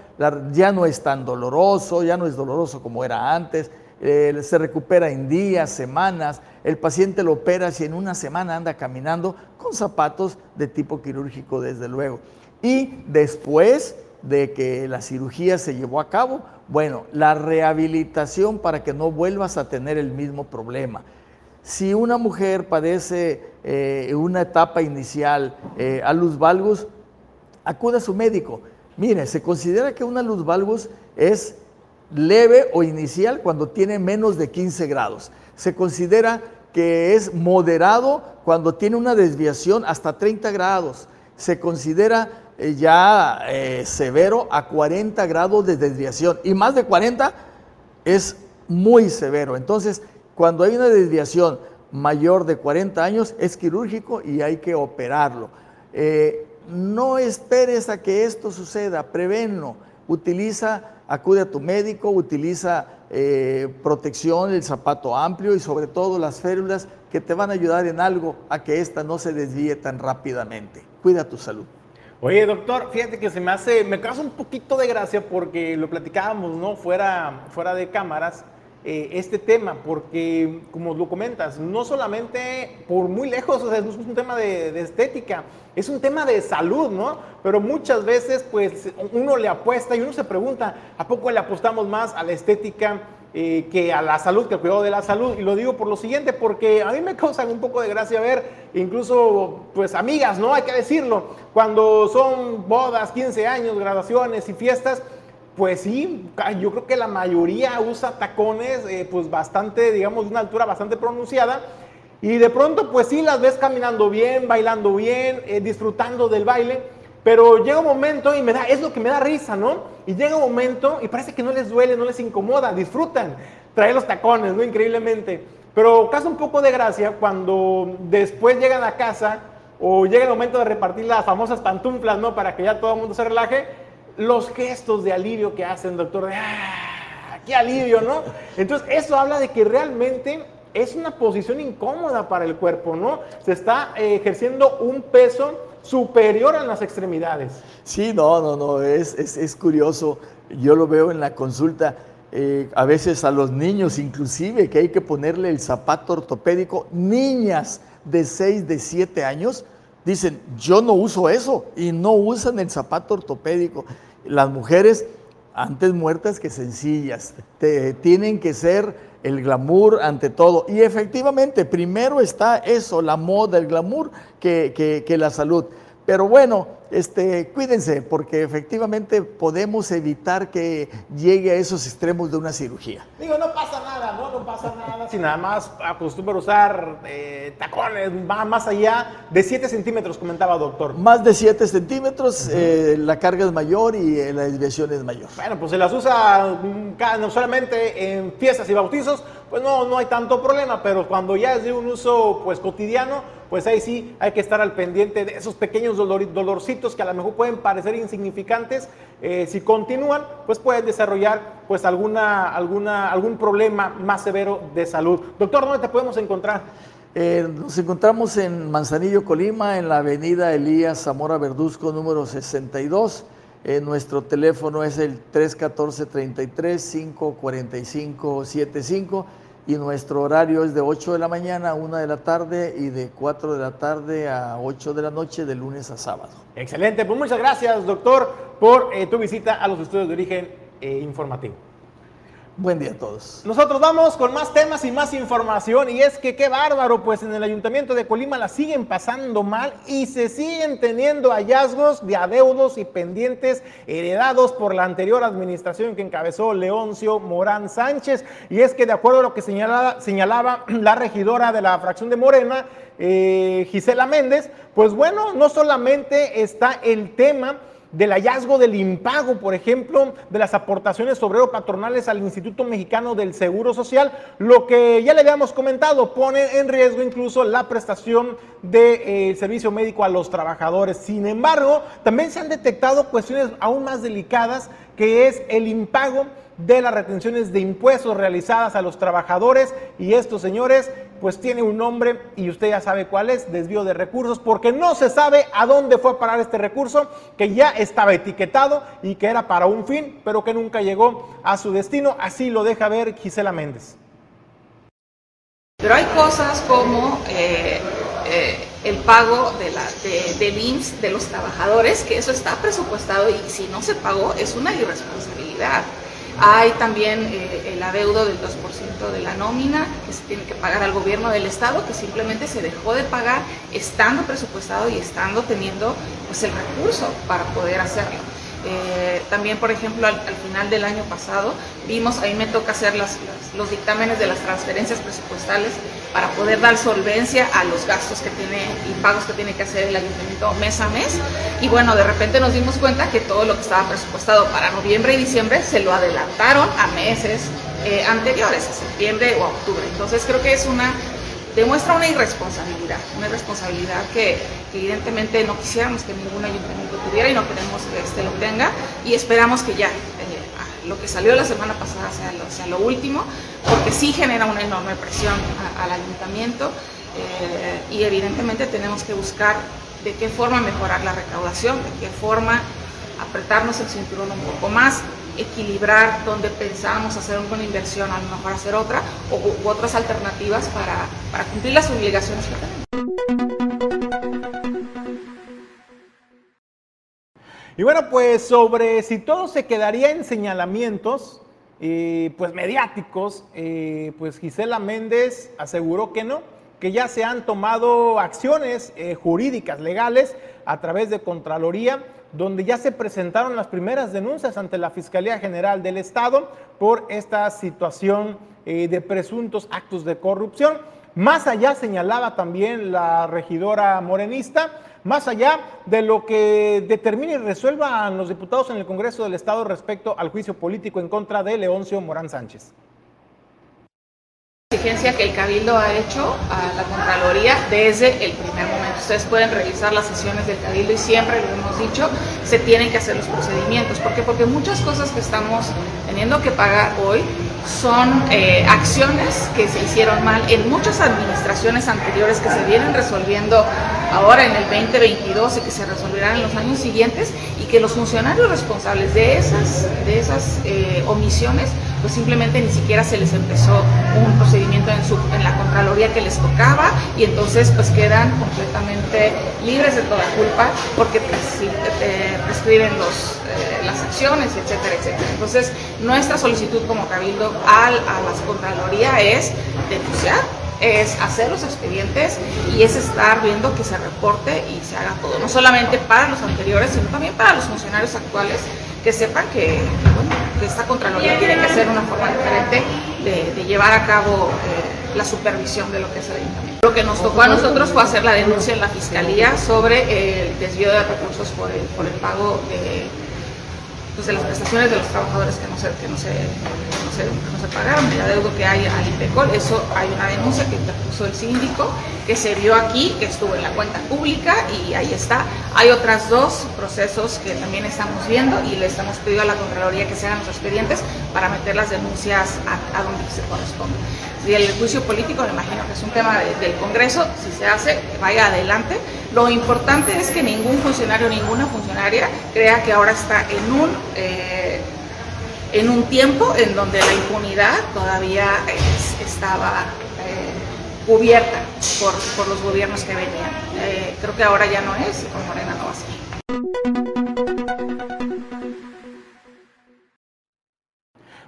ya no es tan doloroso, ya no es doloroso como era antes, eh, se recupera en días, semanas, el paciente lo opera si en una semana anda caminando con zapatos de tipo quirúrgico, desde luego. Y después de que la cirugía se llevó a cabo, bueno, la rehabilitación para que no vuelvas a tener el mismo problema. Si una mujer padece eh, una etapa inicial eh, a luz valgus, acude a su médico. Mire, se considera que una luz valgus es leve o inicial cuando tiene menos de 15 grados. Se considera que es moderado cuando tiene una desviación hasta 30 grados. Se considera eh, ya eh, severo a 40 grados de desviación. Y más de 40 es muy severo. Entonces, cuando hay una desviación mayor de 40 años, es quirúrgico y hay que operarlo. Eh, no esperes a que esto suceda, prevenlo. Utiliza acude a tu médico, utiliza eh, protección, el zapato amplio y sobre todo las férulas que te van a ayudar en algo a que ésta no se desvíe tan rápidamente. Cuida tu salud. Oye, doctor, fíjate que se me hace, me causa un poquito de gracia porque lo platicábamos, ¿no? Fuera, fuera de cámaras, eh, este tema, porque como lo comentas, no solamente por muy lejos, o sea, es un tema de, estética, es un tema de salud, ¿no? Pero muchas veces, pues, uno le apuesta y uno se pregunta, ¿a poco le apostamos más a la estética eh, que a la salud, que al cuidado de la salud? Y lo digo por lo siguiente, porque a mí me causa un poco de gracia ver, incluso, pues, amigas, ¿no? Hay que decirlo, cuando son bodas, 15 años, graduaciones y fiestas, pues sí, yo creo que la mayoría usa tacones, eh, pues bastante, digamos, de una altura bastante pronunciada. Y de pronto, pues sí, las ves caminando bien, bailando bien, eh, disfrutando del baile. Pero llega un momento y me da, es lo que me da risa, ¿no? Y llega un momento y parece que no les duele, no les incomoda, disfrutan traer los tacones, ¿no? Increíblemente. Pero causa un poco de gracia cuando después llegan a casa o llega el momento de repartir las famosas pantuflas, ¿no? Para que ya todo el mundo se relaje los gestos de alivio que hacen, doctor, de ¡ah! ¡Qué alivio, ¿no? Entonces, eso habla de que realmente es una posición incómoda para el cuerpo, ¿no? Se está eh, ejerciendo un peso superior a las extremidades. Sí, no, no, no, es, es, curioso. Yo lo veo en la consulta. Eh, a veces a los niños inclusive que hay que ponerle el zapato ortopédico, niñas de 6, de 7 años, dicen, yo no uso eso y no usan el zapato ortopédico. Las mujeres antes muertas que sencillas. tienen que ser el glamour ante todo. Y efectivamente, primero está eso, la moda, el glamour, que, que la salud. Pero bueno, este, cuídense, porque efectivamente podemos evitar que llegue a esos extremos de una cirugía. Digo, no pasa nada, no, no pasa nada si nada más acostumbra usar eh, tacones, va más allá de 7 centímetros, comentaba doctor. Más de 7 centímetros, eh, la carga es mayor y eh, la desviación es mayor. Bueno, pues se las usa mm, no solamente en fiestas y bautizos, pues no, no hay tanto problema, pero cuando ya es de un uso pues cotidiano, pues ahí sí hay que estar al pendiente de esos pequeños dolorcitos que a lo mejor pueden parecer insignificantes. Eh, si continúan, pues pueden desarrollar pues alguna, alguna, algún problema más severo de salud. Doctor, ¿dónde te podemos encontrar? Eh, nos encontramos en Manzanillo, Colima, en la avenida Elías Zamora Verduzco, número 62. Eh, nuestro teléfono es el 314-33-545-75 y nuestro horario es de 8 de la mañana a 1 de la tarde y de 4 de la tarde a 8 de la noche de lunes a sábado. Excelente, pues muchas gracias doctor por eh, tu visita a los estudios de origen eh, informativo. Buen día a todos. Nosotros vamos con más temas y más información y es que qué bárbaro, pues en el ayuntamiento de Colima la siguen pasando mal y se siguen teniendo hallazgos de adeudos y pendientes heredados por la anterior administración que encabezó Leoncio Morán Sánchez. Y es que de acuerdo a lo que señalaba, la regidora de la fracción de Morena, eh, Gisela Méndez, pues bueno, no solamente está el tema del hallazgo del impago, por ejemplo, de las aportaciones obrero-patronales al Instituto Mexicano del Seguro Social, lo que ya le habíamos comentado, pone en riesgo incluso la prestación del eh, servicio médico a los trabajadores. Sin embargo, también se han detectado cuestiones aún más delicadas, que es el impago de las retenciones de impuestos realizadas a los trabajadores y estos señores pues tiene un nombre y usted ya sabe cuál es, desvío de recursos, porque no se sabe a dónde fue a parar este recurso que ya estaba etiquetado y que era para un fin, pero que nunca llegó a su destino. Así lo deja ver Gisela Méndez. Pero hay cosas como eh, eh, el pago de la, de, IMSS de los trabajadores, que eso está presupuestado y si no se pagó es una irresponsabilidad. Hay también eh, el adeudo del 2% de la nómina que se tiene que pagar al gobierno del estado, que simplemente se dejó de pagar estando presupuestado y estando teniendo pues, el recurso para poder hacerlo. Eh, también, por ejemplo, al, final del año pasado vimos, ahí me toca hacer los dictámenes de las transferencias presupuestales para poder dar solvencia a los gastos que tiene y pagos que tiene que hacer el ayuntamiento mes a mes. Y bueno, de repente nos dimos cuenta que todo lo que estaba presupuestado para noviembre y diciembre se lo adelantaron a meses eh, anteriores, a septiembre o a octubre. Entonces creo que es una demuestra una irresponsabilidad, una irresponsabilidad que, evidentemente no quisiéramos que ningún ayuntamiento tuviera y no queremos que este lo tenga. Y esperamos que ya eh, lo que salió la semana pasada sea lo, último, porque sí genera una enorme presión al ayuntamiento eh, y evidentemente tenemos que buscar de qué forma mejorar la recaudación, de qué forma apretarnos el cinturón un poco más, equilibrar donde pensamos hacer una inversión, a lo mejor hacer otra, u, otras alternativas para, para cumplir las obligaciones que tenemos. Y bueno, pues sobre si todo se quedaría en señalamientos, eh, pues mediáticos, eh, pues Gisela Méndez aseguró que no, que ya se han tomado acciones eh, jurídicas, legales, a través de Contraloría donde ya se presentaron las primeras denuncias ante la Fiscalía General del Estado por esta situación eh, de presuntos actos de corrupción. Más allá señalaba también la regidora morenista, más allá de lo que determine y resuelvan los diputados en el Congreso del Estado respecto al juicio político en contra de Leoncio Morán Sánchez exigencia que el Cabildo ha hecho a la Contraloría desde el primer momento. Ustedes pueden revisar las sesiones del Cabildo y siempre lo hemos dicho, se tienen que hacer los procedimientos. ¿Por qué? Porque muchas cosas que estamos teniendo que pagar hoy son eh, acciones que se hicieron mal en muchas administraciones anteriores que se vienen resolviendo ahora en el 2022 y que se resolverán en los años siguientes y que los funcionarios responsables de esas, de esas eh, omisiones pues simplemente ni siquiera se les empezó un procedimiento en, su, en la Contraloría que les tocaba y entonces pues quedan completamente libres de toda culpa porque eh, prescriben los, eh, las acciones, etcétera, etcétera. Entonces, nuestra solicitud como Cabildo al, a la Contraloría es denunciar es hacer los expedientes y es estar viendo que se reporte y se haga todo, no solamente para los anteriores, sino también para los funcionarios actuales, que sepan que, que esta Contraloría tiene que ser una forma diferente de, llevar a cabo eh, la supervisión de lo que es el ayuntamiento. Lo que nos tocó a nosotros fue hacer la denuncia en la Fiscalía sobre el desvío de recursos por el, por el pago de pues, de las prestaciones de los trabajadores que no se, que no se, se, no se pagaron, el adeudo que hay al IPECOL. Eso hay una denuncia que interpuso el síndico, que se vio aquí, que estuvo en la cuenta pública y ahí está. Hay otras dos procesos que también estamos viendo y le estamos pidiendo a la Contraloría que se hagan los expedientes para meter las denuncias a, donde se corresponde. Y el juicio político, me imagino que es un tema del Congreso, si se hace, vaya adelante. Lo importante es que ningún funcionario, ninguna funcionaria crea que ahora está en un, eh, en un tiempo en donde la impunidad todavía estaba eh, cubierta por, por, los gobiernos que venían. Eh, creo que ahora ya no es con Morena no va a ser.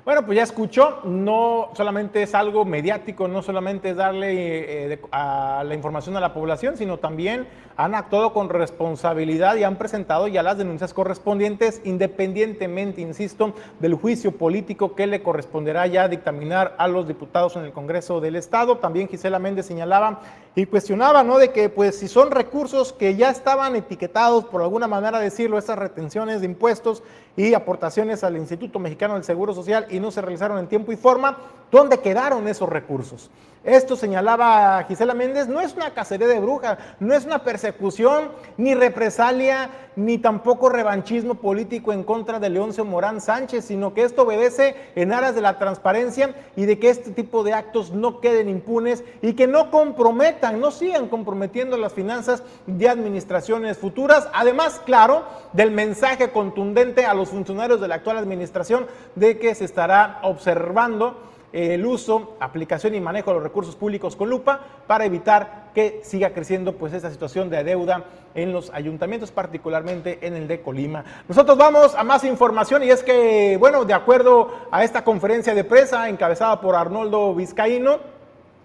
Bueno, pues ya escuchó, no solamente es algo mediático, no solamente es darle eh, a la información a la población, sino también han actuado con responsabilidad y han presentado ya las denuncias correspondientes, independientemente, insisto, del juicio político que le corresponderá ya dictaminar a los diputados en el Congreso del Estado. También Gisela Méndez señalaba y cuestionaba, ¿no? De que, pues, si son recursos que ya estaban etiquetados, por alguna manera decirlo, esas retenciones de impuestos y aportaciones al Instituto Mexicano del Seguro Social y no se realizaron en tiempo y forma, ¿dónde quedaron esos recursos? Esto señalaba Gisela Méndez, no es una cacería de bruja, no es una persecución, ni represalia, ni tampoco revanchismo político en contra de Leoncio Morán Sánchez, sino que esto obedece en aras de la transparencia y de que este tipo de actos no queden impunes y que no comprometan, no sigan comprometiendo las finanzas de administraciones futuras. Además, claro, del mensaje contundente a los funcionarios de la actual administración de que se estará observando el uso, aplicación y manejo de los recursos públicos con lupa para evitar que siga creciendo pues esta situación de deuda en los ayuntamientos, particularmente en el de Colima. Nosotros vamos a más información y es que, bueno, de acuerdo a esta conferencia de prensa encabezada por Arnoldo Vizcaíno,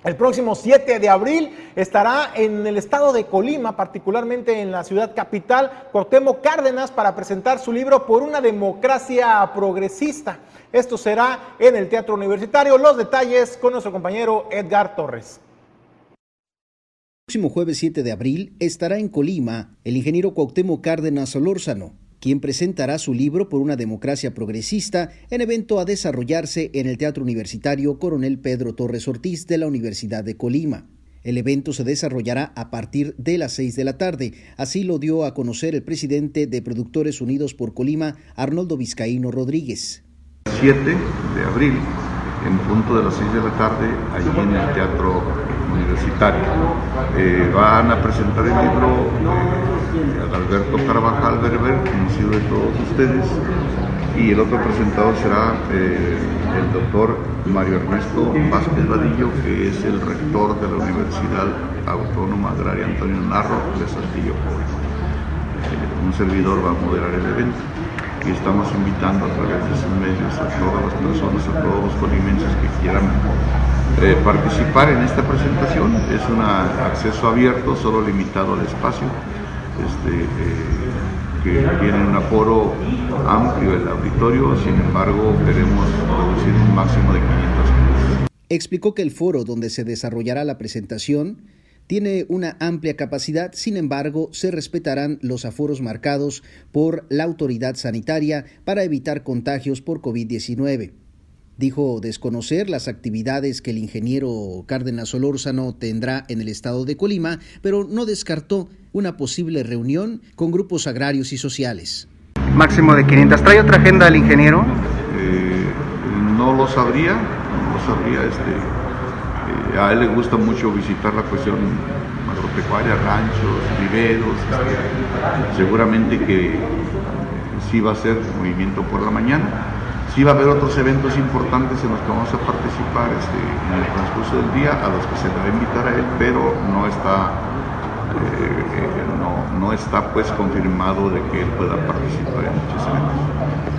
el próximo 7 de abril estará en el estado de Colima, particularmente en la ciudad capital, Cuauhtémoc Cárdenas, para presentar su libro Por una democracia progresista. Esto será en el Teatro Universitario. Los detalles con nuestro compañero Edgar Torres. El próximo jueves 7 de abril estará en Colima el ingeniero Cuauhtémoc Cárdenas Solórzano, quien presentará su libro por una democracia progresista en evento a desarrollarse en el Teatro Universitario Coronel Pedro Torres Ortiz de la Universidad de Colima. El evento se desarrollará a partir de las 6 de la tarde, así lo dio a conocer el presidente de Productores Unidos por Colima, Arnoldo Vizcaíno Rodríguez. 7 de abril, en punto de las 6 de la tarde, allí en el Teatro Universitario. Eh, van a presentar el libro de Alberto Carvajal Berber, conocido de todos ustedes, y el otro presentador será eh, el doctor Mario Ernesto Vázquez Vadillo, que es el rector de la Universidad Autónoma Agraria Antonio Narro de Saltillo. Eh, un servidor va a moderar el evento y estamos invitando a través de esos medios a todas las personas, a todos los colimenses que quieran eh, participar en esta presentación. Es un acceso abierto, solo limitado al espacio, este, eh, que tiene un aforo amplio el auditorio, sin embargo queremos producir un máximo de 500 personas. Explicó que el foro donde se desarrollará la presentación tiene una amplia capacidad, sin embargo, se respetarán los aforos marcados por la autoridad sanitaria para evitar contagios por COVID-19. Dijo desconocer las actividades que el ingeniero Cárdenas Solórzano tendrá en el estado de Colima, pero no descartó una posible reunión con grupos agrarios y sociales. Máximo de 500. ¿Trae otra agenda el ingeniero? Eh, no lo sabría, no lo sabría. Este, a él le gusta mucho visitar la cuestión agropecuaria, ranchos, viveros, este, seguramente que sí va a ser movimiento por la mañana. Sí va a haber otros eventos importantes en los que vamos a participar este, en el transcurso del día, a los que se le va a invitar a él, pero no está, eh, eh, no, no está pues confirmado de que él pueda participar en muchos eventos.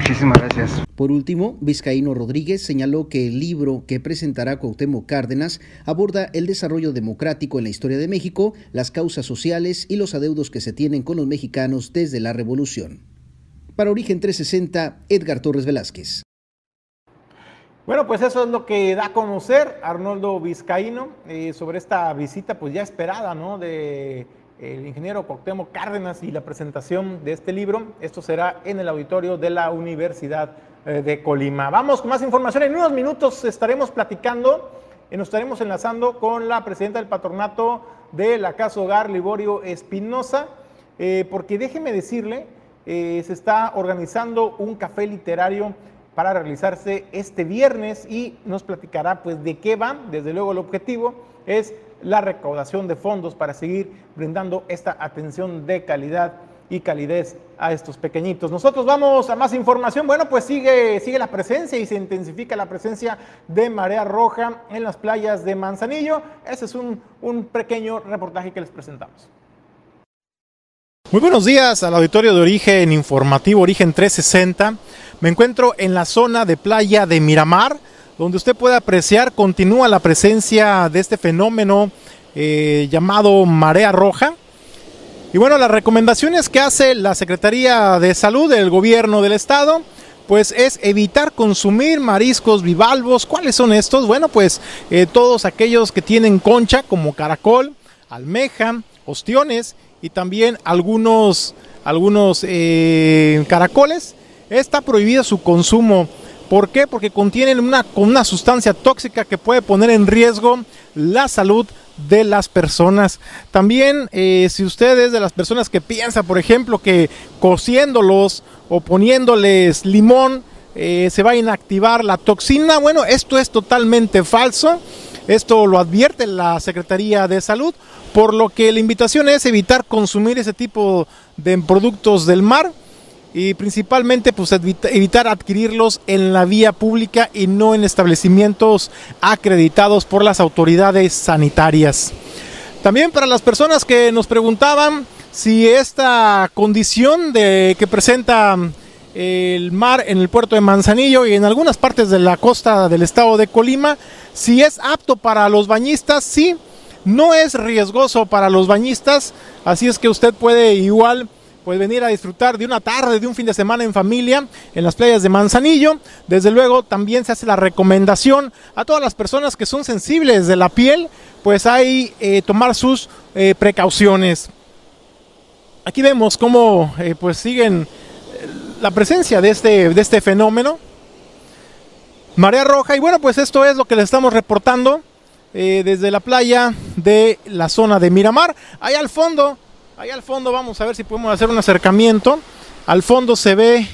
Muchísimas gracias. Por último, Vizcaíno Rodríguez señaló que el libro que presentará Cuauhtémoc Cárdenas aborda el desarrollo democrático en la historia de México, las causas sociales y los adeudos que se tienen con los mexicanos desde la revolución. Para Origen 360, Edgar Torres Velázquez. Bueno, pues eso es lo que da a conocer Arnoldo Vizcaíno eh, sobre esta visita, pues ya esperada, ¿no? De el ingeniero Cuauhtémoc Cárdenas y la presentación de este libro. Esto será en el auditorio de la Universidad eh, de Colima. Vamos con más información. En unos minutos estaremos platicando y nos estaremos enlazando con la presidenta del patronato de la Casa Hogar, Liborio Espinosa, eh, porque déjeme decirle, eh, se está organizando un café literario para realizarse este viernes y nos platicará pues de qué va. Desde luego el objetivo es la recaudación de fondos para seguir brindando esta atención de calidad y calidez a estos pequeñitos. Nosotros vamos a más información. Bueno, pues sigue, sigue la presencia y se intensifica la presencia de marea roja en las playas de Manzanillo. Ese es un, un pequeño reportaje que les presentamos. Muy buenos días al auditorio de Origen Informativo, Origen 360. Me encuentro en la zona de playa de Miramar, donde usted puede apreciar, continúa la presencia de este fenómeno eh, llamado marea roja. Y bueno, las recomendaciones que hace la Secretaría de Salud del Gobierno del Estado, pues es evitar consumir mariscos bivalvos. ¿Cuáles son estos? Bueno, pues eh, todos aquellos que tienen concha, como caracol, almeja, ostiones y también algunos, algunos eh, caracoles. Está prohibido su consumo. ¿Por qué? Porque contienen una, una sustancia tóxica que puede poner en riesgo la salud de las personas. También, eh, si usted es de las personas que piensa, por ejemplo, que cociéndolos o poniéndoles limón eh, se va a inactivar la toxina, bueno, esto es totalmente falso. Esto lo advierte la Secretaría de Salud, por lo que la invitación es evitar consumir ese tipo de productos del mar y principalmente pues evitar adquirirlos en la vía pública y no en establecimientos acreditados por las autoridades sanitarias. También para las personas que nos preguntaban si esta condición de que presenta el mar en el puerto de Manzanillo y en algunas partes de la costa del estado de Colima, si es apto para los bañistas, sí, no es riesgoso para los bañistas, así es que usted puede igual pues venir a disfrutar de una tarde, de un fin de semana en familia en las playas de Manzanillo. Desde luego también se hace la recomendación a todas las personas que son sensibles de la piel, pues hay eh, tomar sus eh, precauciones. Aquí vemos cómo eh, pues siguen la presencia de este, de este fenómeno. Marea roja y bueno pues esto es lo que les estamos reportando desde la playa de la zona de Miramar. Ahí al fondo Ahí al fondo vamos a ver si podemos hacer un acercamiento. Al fondo se ve,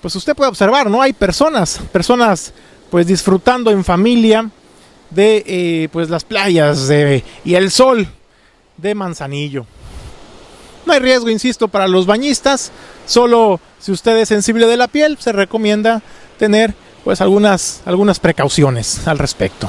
pues usted puede observar, ¿no? Hay personas, personas pues disfrutando en familia de eh, pues las playas y el sol de Manzanillo. No hay riesgo, insisto, para los bañistas, solo si usted es sensible de la piel, se recomienda tener pues algunas, algunas precauciones al respecto.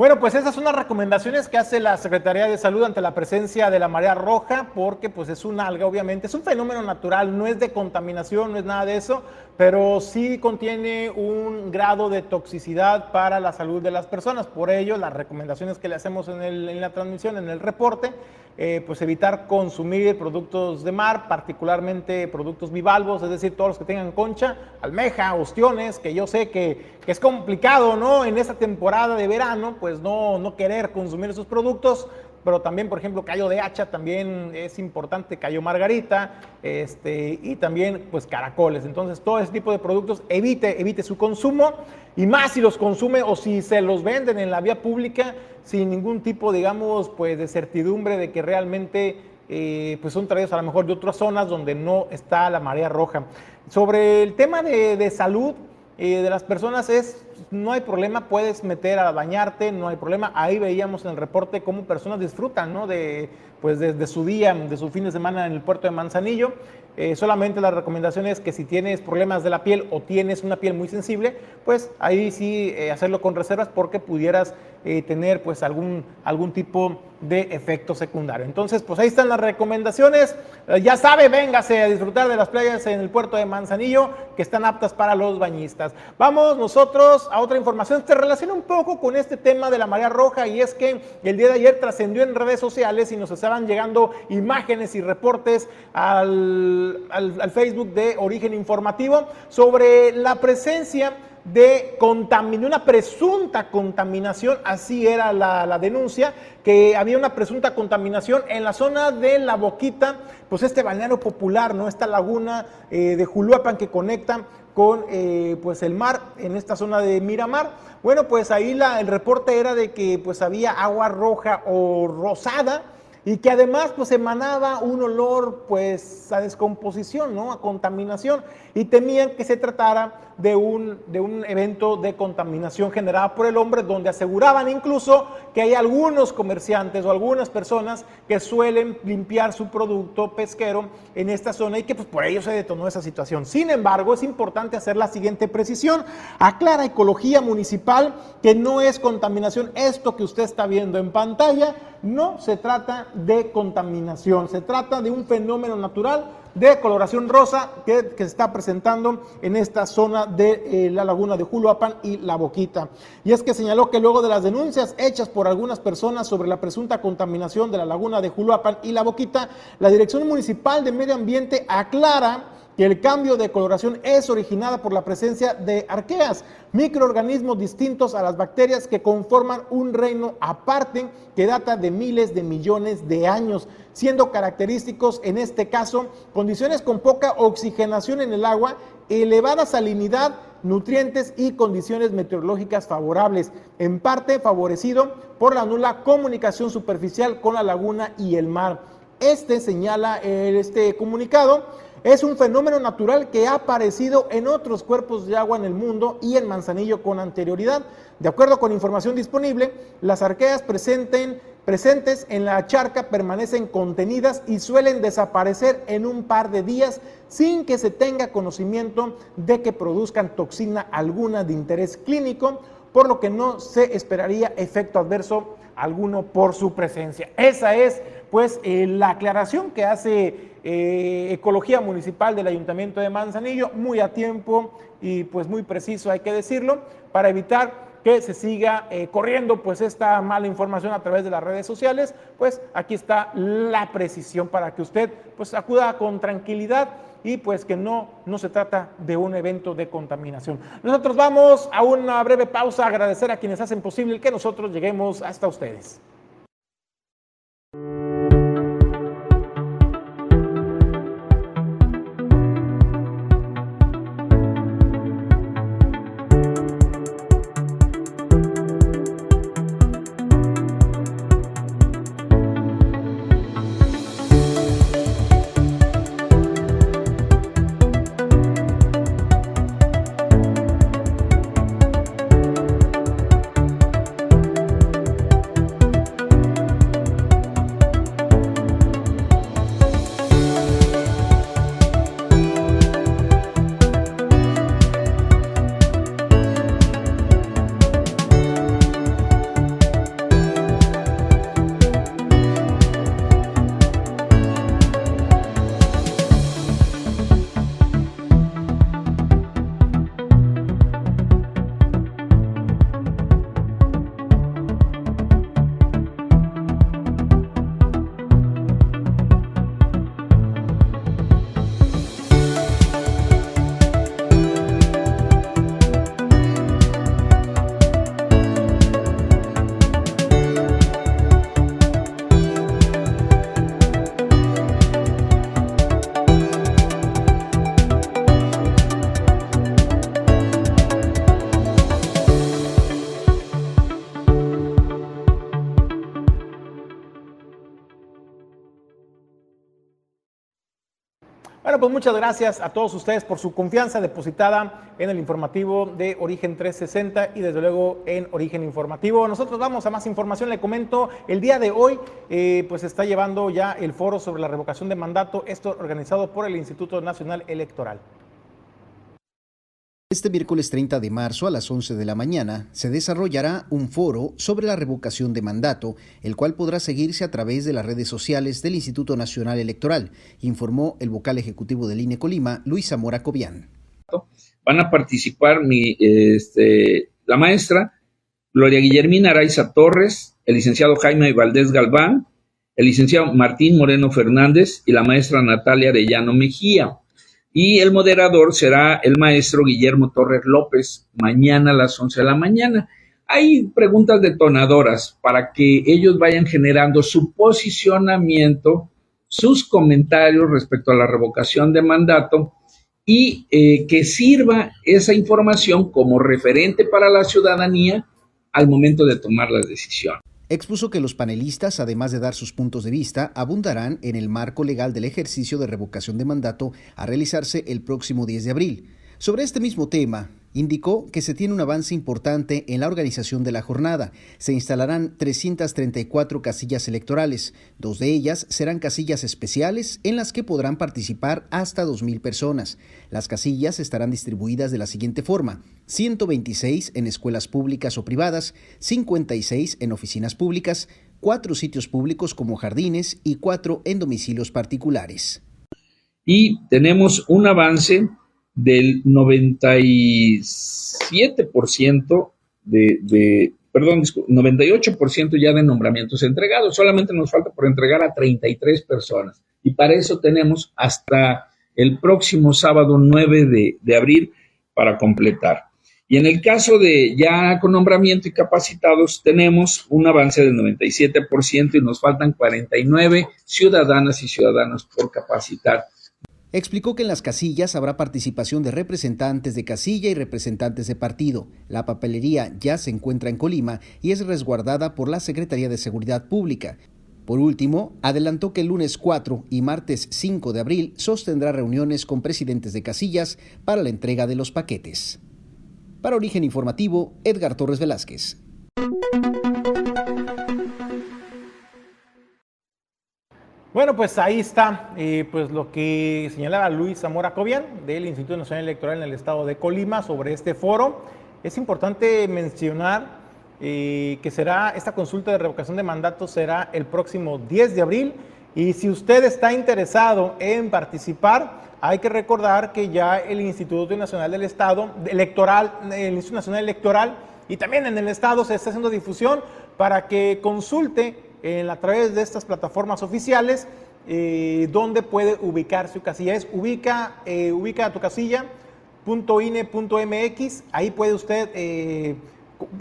Bueno, pues esas son las recomendaciones que hace la Secretaría de Salud ante la presencia de la marea roja, porque pues es un alga, obviamente, es un fenómeno natural, no es de contaminación, no es nada de eso, pero sí contiene un grado de toxicidad para la salud de las personas. Por ello, las recomendaciones que le hacemos en, en la transmisión, en el reporte, eh, pues evitar consumir productos de mar, particularmente productos bivalvos, es decir, todos los que tengan concha, almeja, ostiones, que yo sé que, que, es complicado, ¿no? En esta temporada de verano, pues no, no querer consumir esos productos, pero también, por ejemplo, callo de hacha también es importante, callo margarita, este, y también pues caracoles. Entonces, todo ese tipo de productos evite, evite su consumo, y más si los consume o si se los venden en la vía pública sin ningún tipo, digamos, pues de certidumbre de que realmente eh, pues son traídos a lo mejor de otras zonas donde no está la marea roja. Sobre el tema de, de salud, eh, de las personas es no hay problema, puedes meter a bañarte, no hay problema. Ahí veíamos en el reporte cómo personas disfrutan, ¿no? De, pues de, su día, de su fin de semana en el puerto de Manzanillo. Eh, solamente la recomendación es que si tienes problemas de la piel o tienes una piel muy sensible, pues ahí sí eh, hacerlo con reservas porque pudieras eh, tener pues algún, algún tipo de efecto secundario. Entonces, pues ahí están las recomendaciones. ya sabe, véngase a disfrutar de las playas en el puerto de Manzanillo que están aptas para los bañistas. Vamos nosotros a otra información. Se relaciona un poco con este tema de la marea roja y es que el día de ayer trascendió en redes sociales y nos estaban llegando imágenes y reportes al, al Facebook de Origen Informativo sobre la presencia de una presunta contaminación, así era la, denuncia, que había una presunta contaminación en la zona de La Boquita, pues este balneario popular, ¿no? Esta laguna eh, de Juluapan que conecta con eh, pues el mar en esta zona de Miramar. Bueno, pues ahí la, el reporte era de que pues había agua roja o rosada, y que además pues emanaba un olor pues a descomposición, ¿no? A contaminación y temían que se tratara de un, de un evento de contaminación generada por el hombre donde aseguraban incluso que hay algunos comerciantes o algunas personas que suelen limpiar su producto pesquero en esta zona y que pues por ello se detonó esa situación. Sin embargo, es importante hacer la siguiente precisión. Aclara Ecología Municipal que no es contaminación esto que usted está viendo en pantalla, no se trata de contaminación, se trata de un fenómeno natural de coloración rosa que, se está presentando en esta zona de eh, la laguna de Juluapan y La Boquita. Y es que señaló que luego de las denuncias hechas por algunas personas sobre la presunta contaminación de la laguna de Juluapan y La Boquita, la Dirección Municipal de Medio Ambiente aclara que el cambio de coloración es originada por la presencia de arqueas, microorganismos distintos a las bacterias que conforman un reino aparte que data de miles de millones de años, siendo característicos en este caso condiciones con poca oxigenación en el agua, elevada salinidad, nutrientes y condiciones meteorológicas favorables, en parte favorecido por la nula comunicación superficial con la laguna y el mar. Este señala este comunicado es un fenómeno natural que ha aparecido en otros cuerpos de agua en el mundo y en Manzanillo con anterioridad. De acuerdo con información disponible, las arqueas presentes en la charca permanecen contenidas y suelen desaparecer en un par de días sin que se tenga conocimiento de que produzcan toxina alguna de interés clínico, por lo que no se esperaría efecto adverso alguno por su presencia. Esa es pues eh, la aclaración que hace eh, Ecología Municipal del Ayuntamiento de Manzanillo, muy a tiempo y pues muy preciso, hay que decirlo, para evitar que se siga eh, corriendo pues esta mala información a través de las redes sociales, pues aquí está la precisión para que usted pues acuda con tranquilidad y pues que no, no se trata de un evento de contaminación. Nosotros vamos a una breve pausa, agradecer a quienes hacen posible que nosotros lleguemos hasta ustedes. Pues muchas gracias a todos ustedes por su confianza depositada en el informativo de Origen 360 y desde luego en Origen Informativo. Nosotros vamos a más información. Le comento, el día de hoy eh, pues está llevando ya el foro sobre la revocación de mandato, esto organizado por el Instituto Nacional Electoral. Este miércoles 30 de marzo a las 11 de la mañana se desarrollará un foro sobre la revocación de mandato, el cual podrá seguirse a través de las redes sociales del Instituto Nacional Electoral, informó el vocal ejecutivo del INE Colima, Luis Zamora Cobian. Van a participar mi, este, la maestra Gloria Guillermina Araiza Torres, el licenciado Jaime Valdés Galván, el licenciado Martín Moreno Fernández y la maestra Natalia Arellano Mejía y el moderador será el maestro Guillermo Torres López, mañana a las 11 de la mañana. Hay preguntas detonadoras para que ellos vayan generando su posicionamiento, sus comentarios respecto a la revocación de mandato y eh, que sirva esa información como referente para la ciudadanía al momento de tomar la decisión. Expuso que los panelistas, además de dar sus puntos de vista, abundarán en el marco legal del ejercicio de revocación de mandato a realizarse el próximo 10 de abril. Sobre este mismo tema, indicó que se tiene un avance importante en la organización de la jornada. Se instalarán 334 casillas electorales. Dos de ellas serán casillas especiales en las que podrán participar hasta 2.000 personas. Las casillas estarán distribuidas de la siguiente forma. 126 en escuelas públicas o privadas, 56 en oficinas públicas, 4 sitios públicos como jardines y 4 en domicilios particulares. Y tenemos un avance del 97% de, de, perdón, 98% ya de nombramientos entregados. Solamente nos falta por entregar a 33 personas. Y para eso tenemos hasta el próximo sábado 9 de, de abril para completar. Y en el caso de ya con nombramiento y capacitados, tenemos un avance del 97% y nos faltan 49 ciudadanas y ciudadanos por capacitar. Explicó que en las casillas habrá participación de representantes de casilla y representantes de partido. La papelería ya se encuentra en Colima y es resguardada por la Secretaría de Seguridad Pública. Por último, adelantó que el lunes 4 y martes 5 de abril sostendrá reuniones con presidentes de casillas para la entrega de los paquetes. Para Origen Informativo, Edgar Torres Velázquez. Bueno, pues ahí está eh, pues lo que señalaba Luis Zamora Cobian del Instituto Nacional Electoral en el estado de Colima sobre este foro. Es importante mencionar eh, que será esta consulta de revocación de mandato será el próximo 10 de abril y si usted está interesado en participar, hay que recordar que ya el Instituto Nacional del Estado Electoral, el Instituto Nacional Electoral y también en el estado se está haciendo difusión para que consulte a través de estas plataformas oficiales eh, donde puede ubicar su casilla. Es ubica, eh, ubica tu casilla .ine.mx, ahí puede usted eh,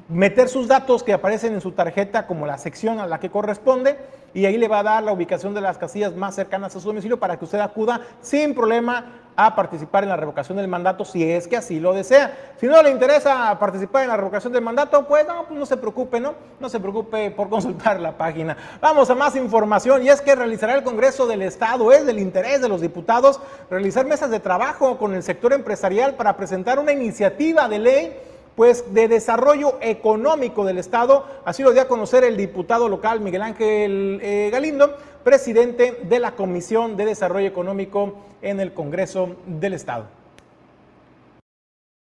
meter sus datos que aparecen en su tarjeta como la sección a la que corresponde y ahí le va a dar la ubicación de las casillas más cercanas a su domicilio para que usted acuda sin problema a participar en la revocación del mandato si es que así lo desea. Si no le interesa participar en la revocación del mandato, pues no, pues no se preocupe, ¿no? No se preocupe por consultar la página. Vamos a más información y es que realizará el Congreso del Estado, es del interés de los diputados realizar mesas de trabajo con el sector empresarial para presentar una iniciativa de ley pues de desarrollo económico del Estado. Así lo dio a conocer el diputado local Miguel Ángel eh, Galindo, presidente de la Comisión de Desarrollo Económico en el Congreso del Estado.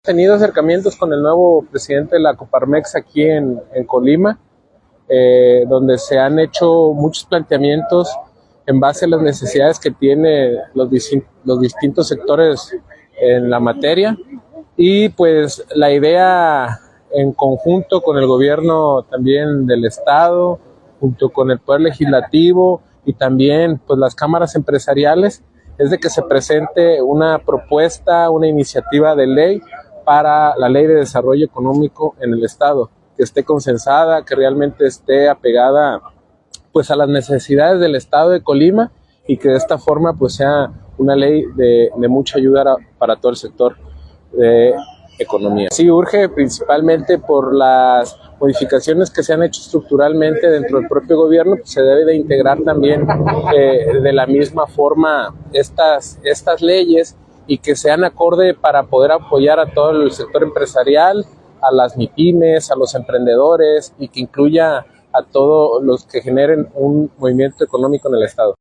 tenido acercamientos con el nuevo presidente de la Coparmex aquí en, Colima, eh, donde se han hecho muchos planteamientos en base a las necesidades que tienen los, los distintos sectores en la materia y pues la idea en conjunto con el gobierno también del estado, junto con el poder legislativo y también pues las cámaras empresariales es de que se presente una propuesta, una iniciativa de ley para la ley de desarrollo económico en el estado, que esté consensada, que realmente esté apegada pues a las necesidades del estado de Colima y que de esta forma pues sea una ley de, mucha ayuda para todo el sector. Eh, economía. Sí, urge principalmente por las modificaciones que se han hecho estructuralmente dentro del propio gobierno, pues se debe de integrar también eh, de la misma forma estas, estas leyes y que sean acorde para poder apoyar a todo el sector empresarial, a las MIPIMES, a los emprendedores y que incluya a todos los que generen un movimiento económico en el Estado.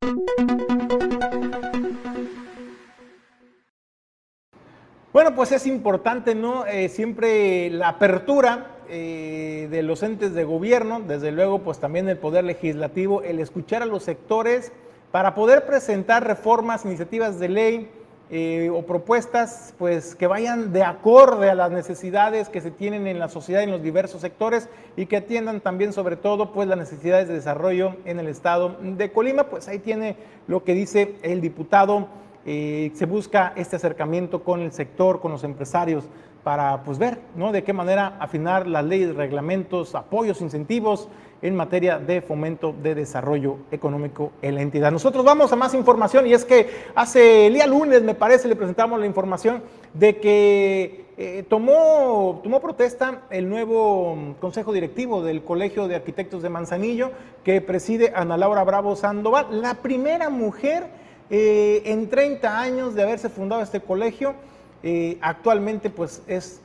Bueno, pues es importante, ¿no? Eh, siempre la apertura eh, de los entes de gobierno, desde luego, pues también el poder legislativo, el escuchar a los sectores para poder presentar reformas, iniciativas de ley, eh, o propuestas pues que vayan de acorde a las necesidades que se tienen en la sociedad en los diversos sectores y que atiendan también sobre todo pues las necesidades de desarrollo en el estado de Colima pues ahí tiene lo que dice el diputado eh, se busca este acercamiento con el sector con los empresarios para pues ver ¿no? de qué manera afinar las leyes reglamentos apoyos incentivos en materia de fomento de desarrollo económico en la entidad. Nosotros vamos a más información y es que hace el día lunes, me parece, le presentamos la información de que eh, tomó, tomó protesta el nuevo consejo directivo del Colegio de Arquitectos de Manzanillo que preside Ana Laura Bravo Sandoval, la primera mujer eh, en 30 años de haberse fundado este colegio eh, actualmente pues es,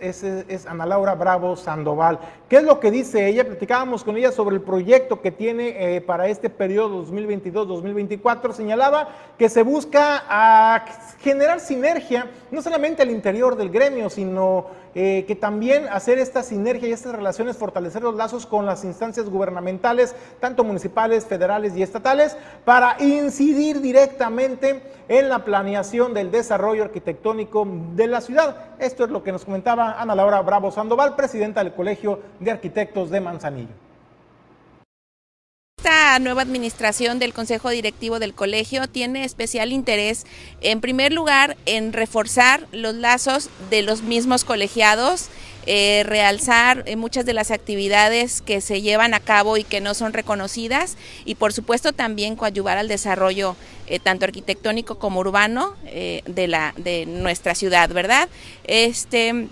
Ana Laura Bravo Sandoval. ¿Qué es lo que dice ella? Platicábamos con ella sobre el proyecto que tiene eh, para este periodo 2022-2024. Señalaba que se busca generar sinergia, no solamente al interior del gremio, sino eh, que también hacer esta sinergia y estas relaciones, fortalecer los lazos con las instancias gubernamentales, tanto municipales, federales y estatales, para incidir directamente en la planeación del desarrollo arquitectónico de la ciudad. Esto es lo que nos comentaba Ana Laura Bravo Sandoval, presidenta del Colegio de Arquitectos de Manzanillo. Esta nueva administración del Consejo Directivo del Colegio tiene especial interés, en primer lugar, en reforzar los lazos de los mismos colegiados, eh, realzar eh, muchas de las actividades que se llevan a cabo y que no son reconocidas y por supuesto también coadyuvar al desarrollo eh, tanto arquitectónico como urbano de, la, de nuestra ciudad, ¿verdad? Este,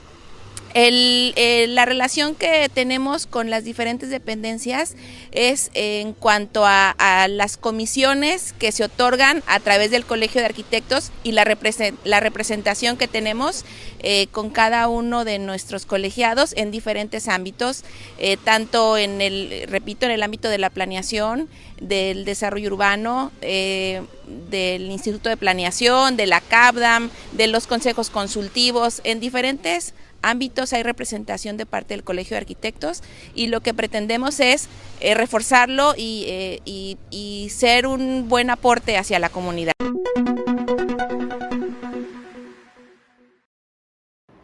el, la relación que tenemos con las diferentes dependencias es en cuanto a, las comisiones que se otorgan a través del Colegio de Arquitectos y la, la representación que tenemos eh, con cada uno de nuestros colegiados en diferentes ámbitos, eh, tanto en el, repito, en el ámbito de la planeación, del desarrollo urbano, eh, del Instituto de Planeación, de la CAPDAM, de los consejos consultivos, en diferentes hay representación de parte del Colegio de Arquitectos y lo que pretendemos es eh, reforzarlo eh, y, y ser un buen aporte hacia la comunidad.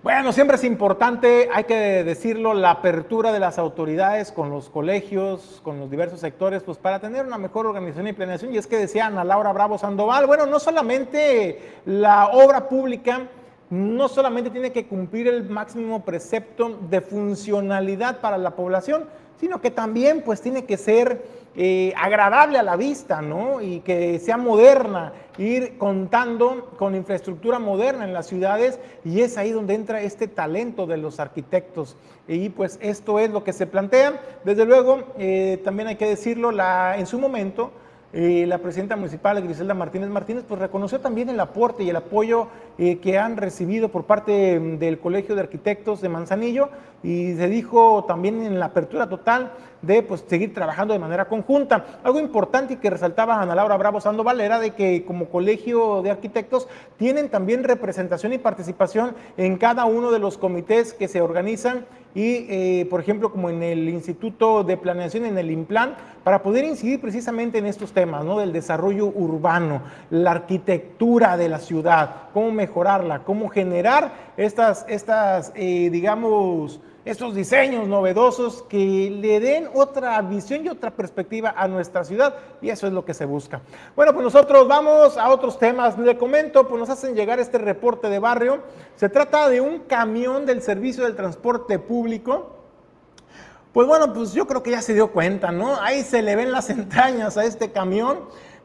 Bueno, siempre es importante, hay que decirlo, la apertura de las autoridades con los colegios, con los diversos sectores, pues para tener una mejor organización y planeación. Y es que decían a Laura Bravo Sandoval, bueno, no solamente la obra pública, no solamente tiene que cumplir el máximo precepto de funcionalidad para la población, sino que también pues tiene que ser eh, agradable a la vista, ¿no? Y que sea moderna, ir contando con infraestructura moderna en las ciudades y es ahí donde entra este talento de los arquitectos. Y pues esto es lo que se plantea. Desde luego, eh, también hay que decirlo, la, en su momento, eh, la presidenta municipal, Griselda Martínez Martínez, pues reconoció también el aporte y el apoyo eh, que han recibido por parte mm, del Colegio de Arquitectos de Manzanillo y se dijo también en la apertura total de pues, seguir trabajando de manera conjunta. Algo importante y que resaltaba Ana Laura Bravo Sandoval era de que como Colegio de Arquitectos tienen también representación y participación en cada uno de los comités que se organizan y, eh, por ejemplo, como en el Instituto de Planeación, en el IMPLAN, para poder incidir precisamente en estos temas, ¿no? Del desarrollo urbano, la arquitectura de la ciudad, cómo mejorarla, cómo generar estas, estas eh, digamos, estos diseños novedosos que le den otra visión y otra perspectiva a nuestra ciudad y eso es lo que se busca. Bueno, pues nosotros vamos a otros temas. Le comento, pues nos hacen llegar este reporte de barrio. Se trata de un camión del servicio del transporte público. Pues bueno, pues yo creo que ya se dio cuenta, ¿no? Ahí se le ven las entrañas a este camión,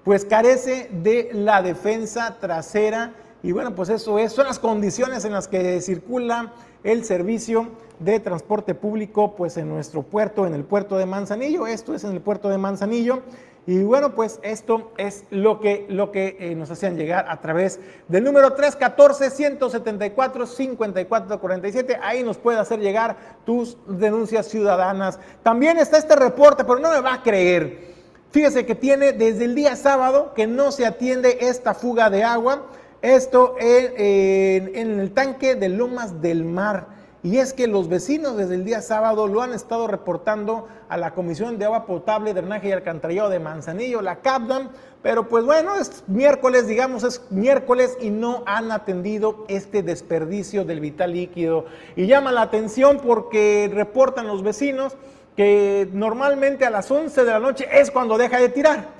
pues carece de la defensa trasera Y bueno, pues eso es, son las condiciones en las que circula el servicio de transporte público pues en nuestro puerto, en el puerto de Manzanillo. Esto es en el puerto de Manzanillo. Y bueno, pues esto es lo que, lo que eh, nos hacían llegar a través del número 314-174-5447. Ahí nos puede hacer llegar tus denuncias ciudadanas. También está este reporte, pero no me va a creer. Fíjese que tiene desde el día sábado que no se atiende esta fuga de agua. Esto en, el tanque de Lomas del Mar. Y es que los vecinos desde el día sábado lo han estado reportando a la Comisión de Agua Potable, Drenaje y Alcantarillado de Manzanillo, la CAPDAM, pero pues bueno, es miércoles, digamos, es miércoles y no han atendido este desperdicio del vital líquido. Y llama la atención porque reportan los vecinos que normalmente a las 11 de la noche es cuando deja de tirar.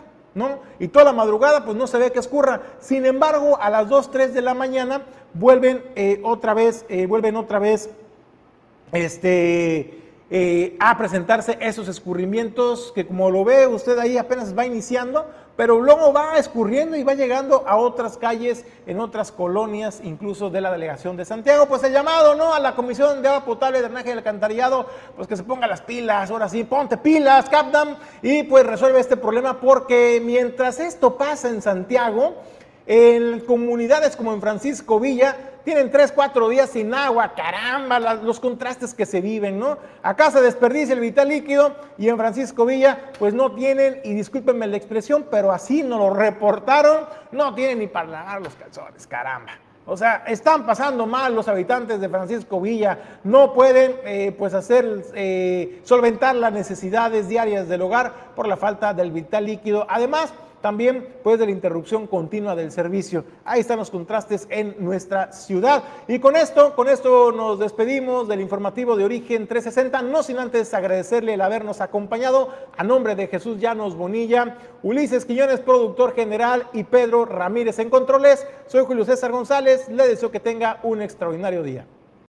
Y toda la madrugada pues no se ve que escurra. Sin embargo, a las 2, 3 de la mañana vuelven eh, otra vez, eh, vuelven otra vez este, eh, a presentarse esos escurrimientos que como lo ve usted ahí apenas va iniciando, pero luego va escurriendo y va llegando a otras calles, en otras colonias, incluso de la delegación de Santiago. Pues el llamado, ¿no? A la Comisión de Agua Potable, Drenaje y Alcantarillado, pues que se ponga las pilas, ahora sí, ponte pilas, Capdam, y pues resuelve este problema porque mientras esto pasa en Santiago, en comunidades como en Francisco Villa, tienen tres, cuatro días sin agua, caramba, los contrastes que se viven, ¿no? Acá se desperdicia el vital líquido y en Francisco Villa, pues no tienen, y discúlpenme la expresión, pero así nos lo reportaron, no tienen ni para lavar los calzones, caramba. O sea, están pasando mal los habitantes de Francisco Villa, no pueden eh, pues hacer, eh, solventar las necesidades diarias del hogar por la falta del vital líquido. Además, también pues de la interrupción continua del servicio. Ahí están los contrastes en nuestra ciudad. Y con esto, con esto nos despedimos del informativo de Origen 360, no sin antes agradecerle el habernos acompañado a nombre de Jesús Llanos Bonilla, Ulises Quiñones, productor general, y Pedro Ramírez en controles. Soy Julio César González, le deseo que tenga un extraordinario día.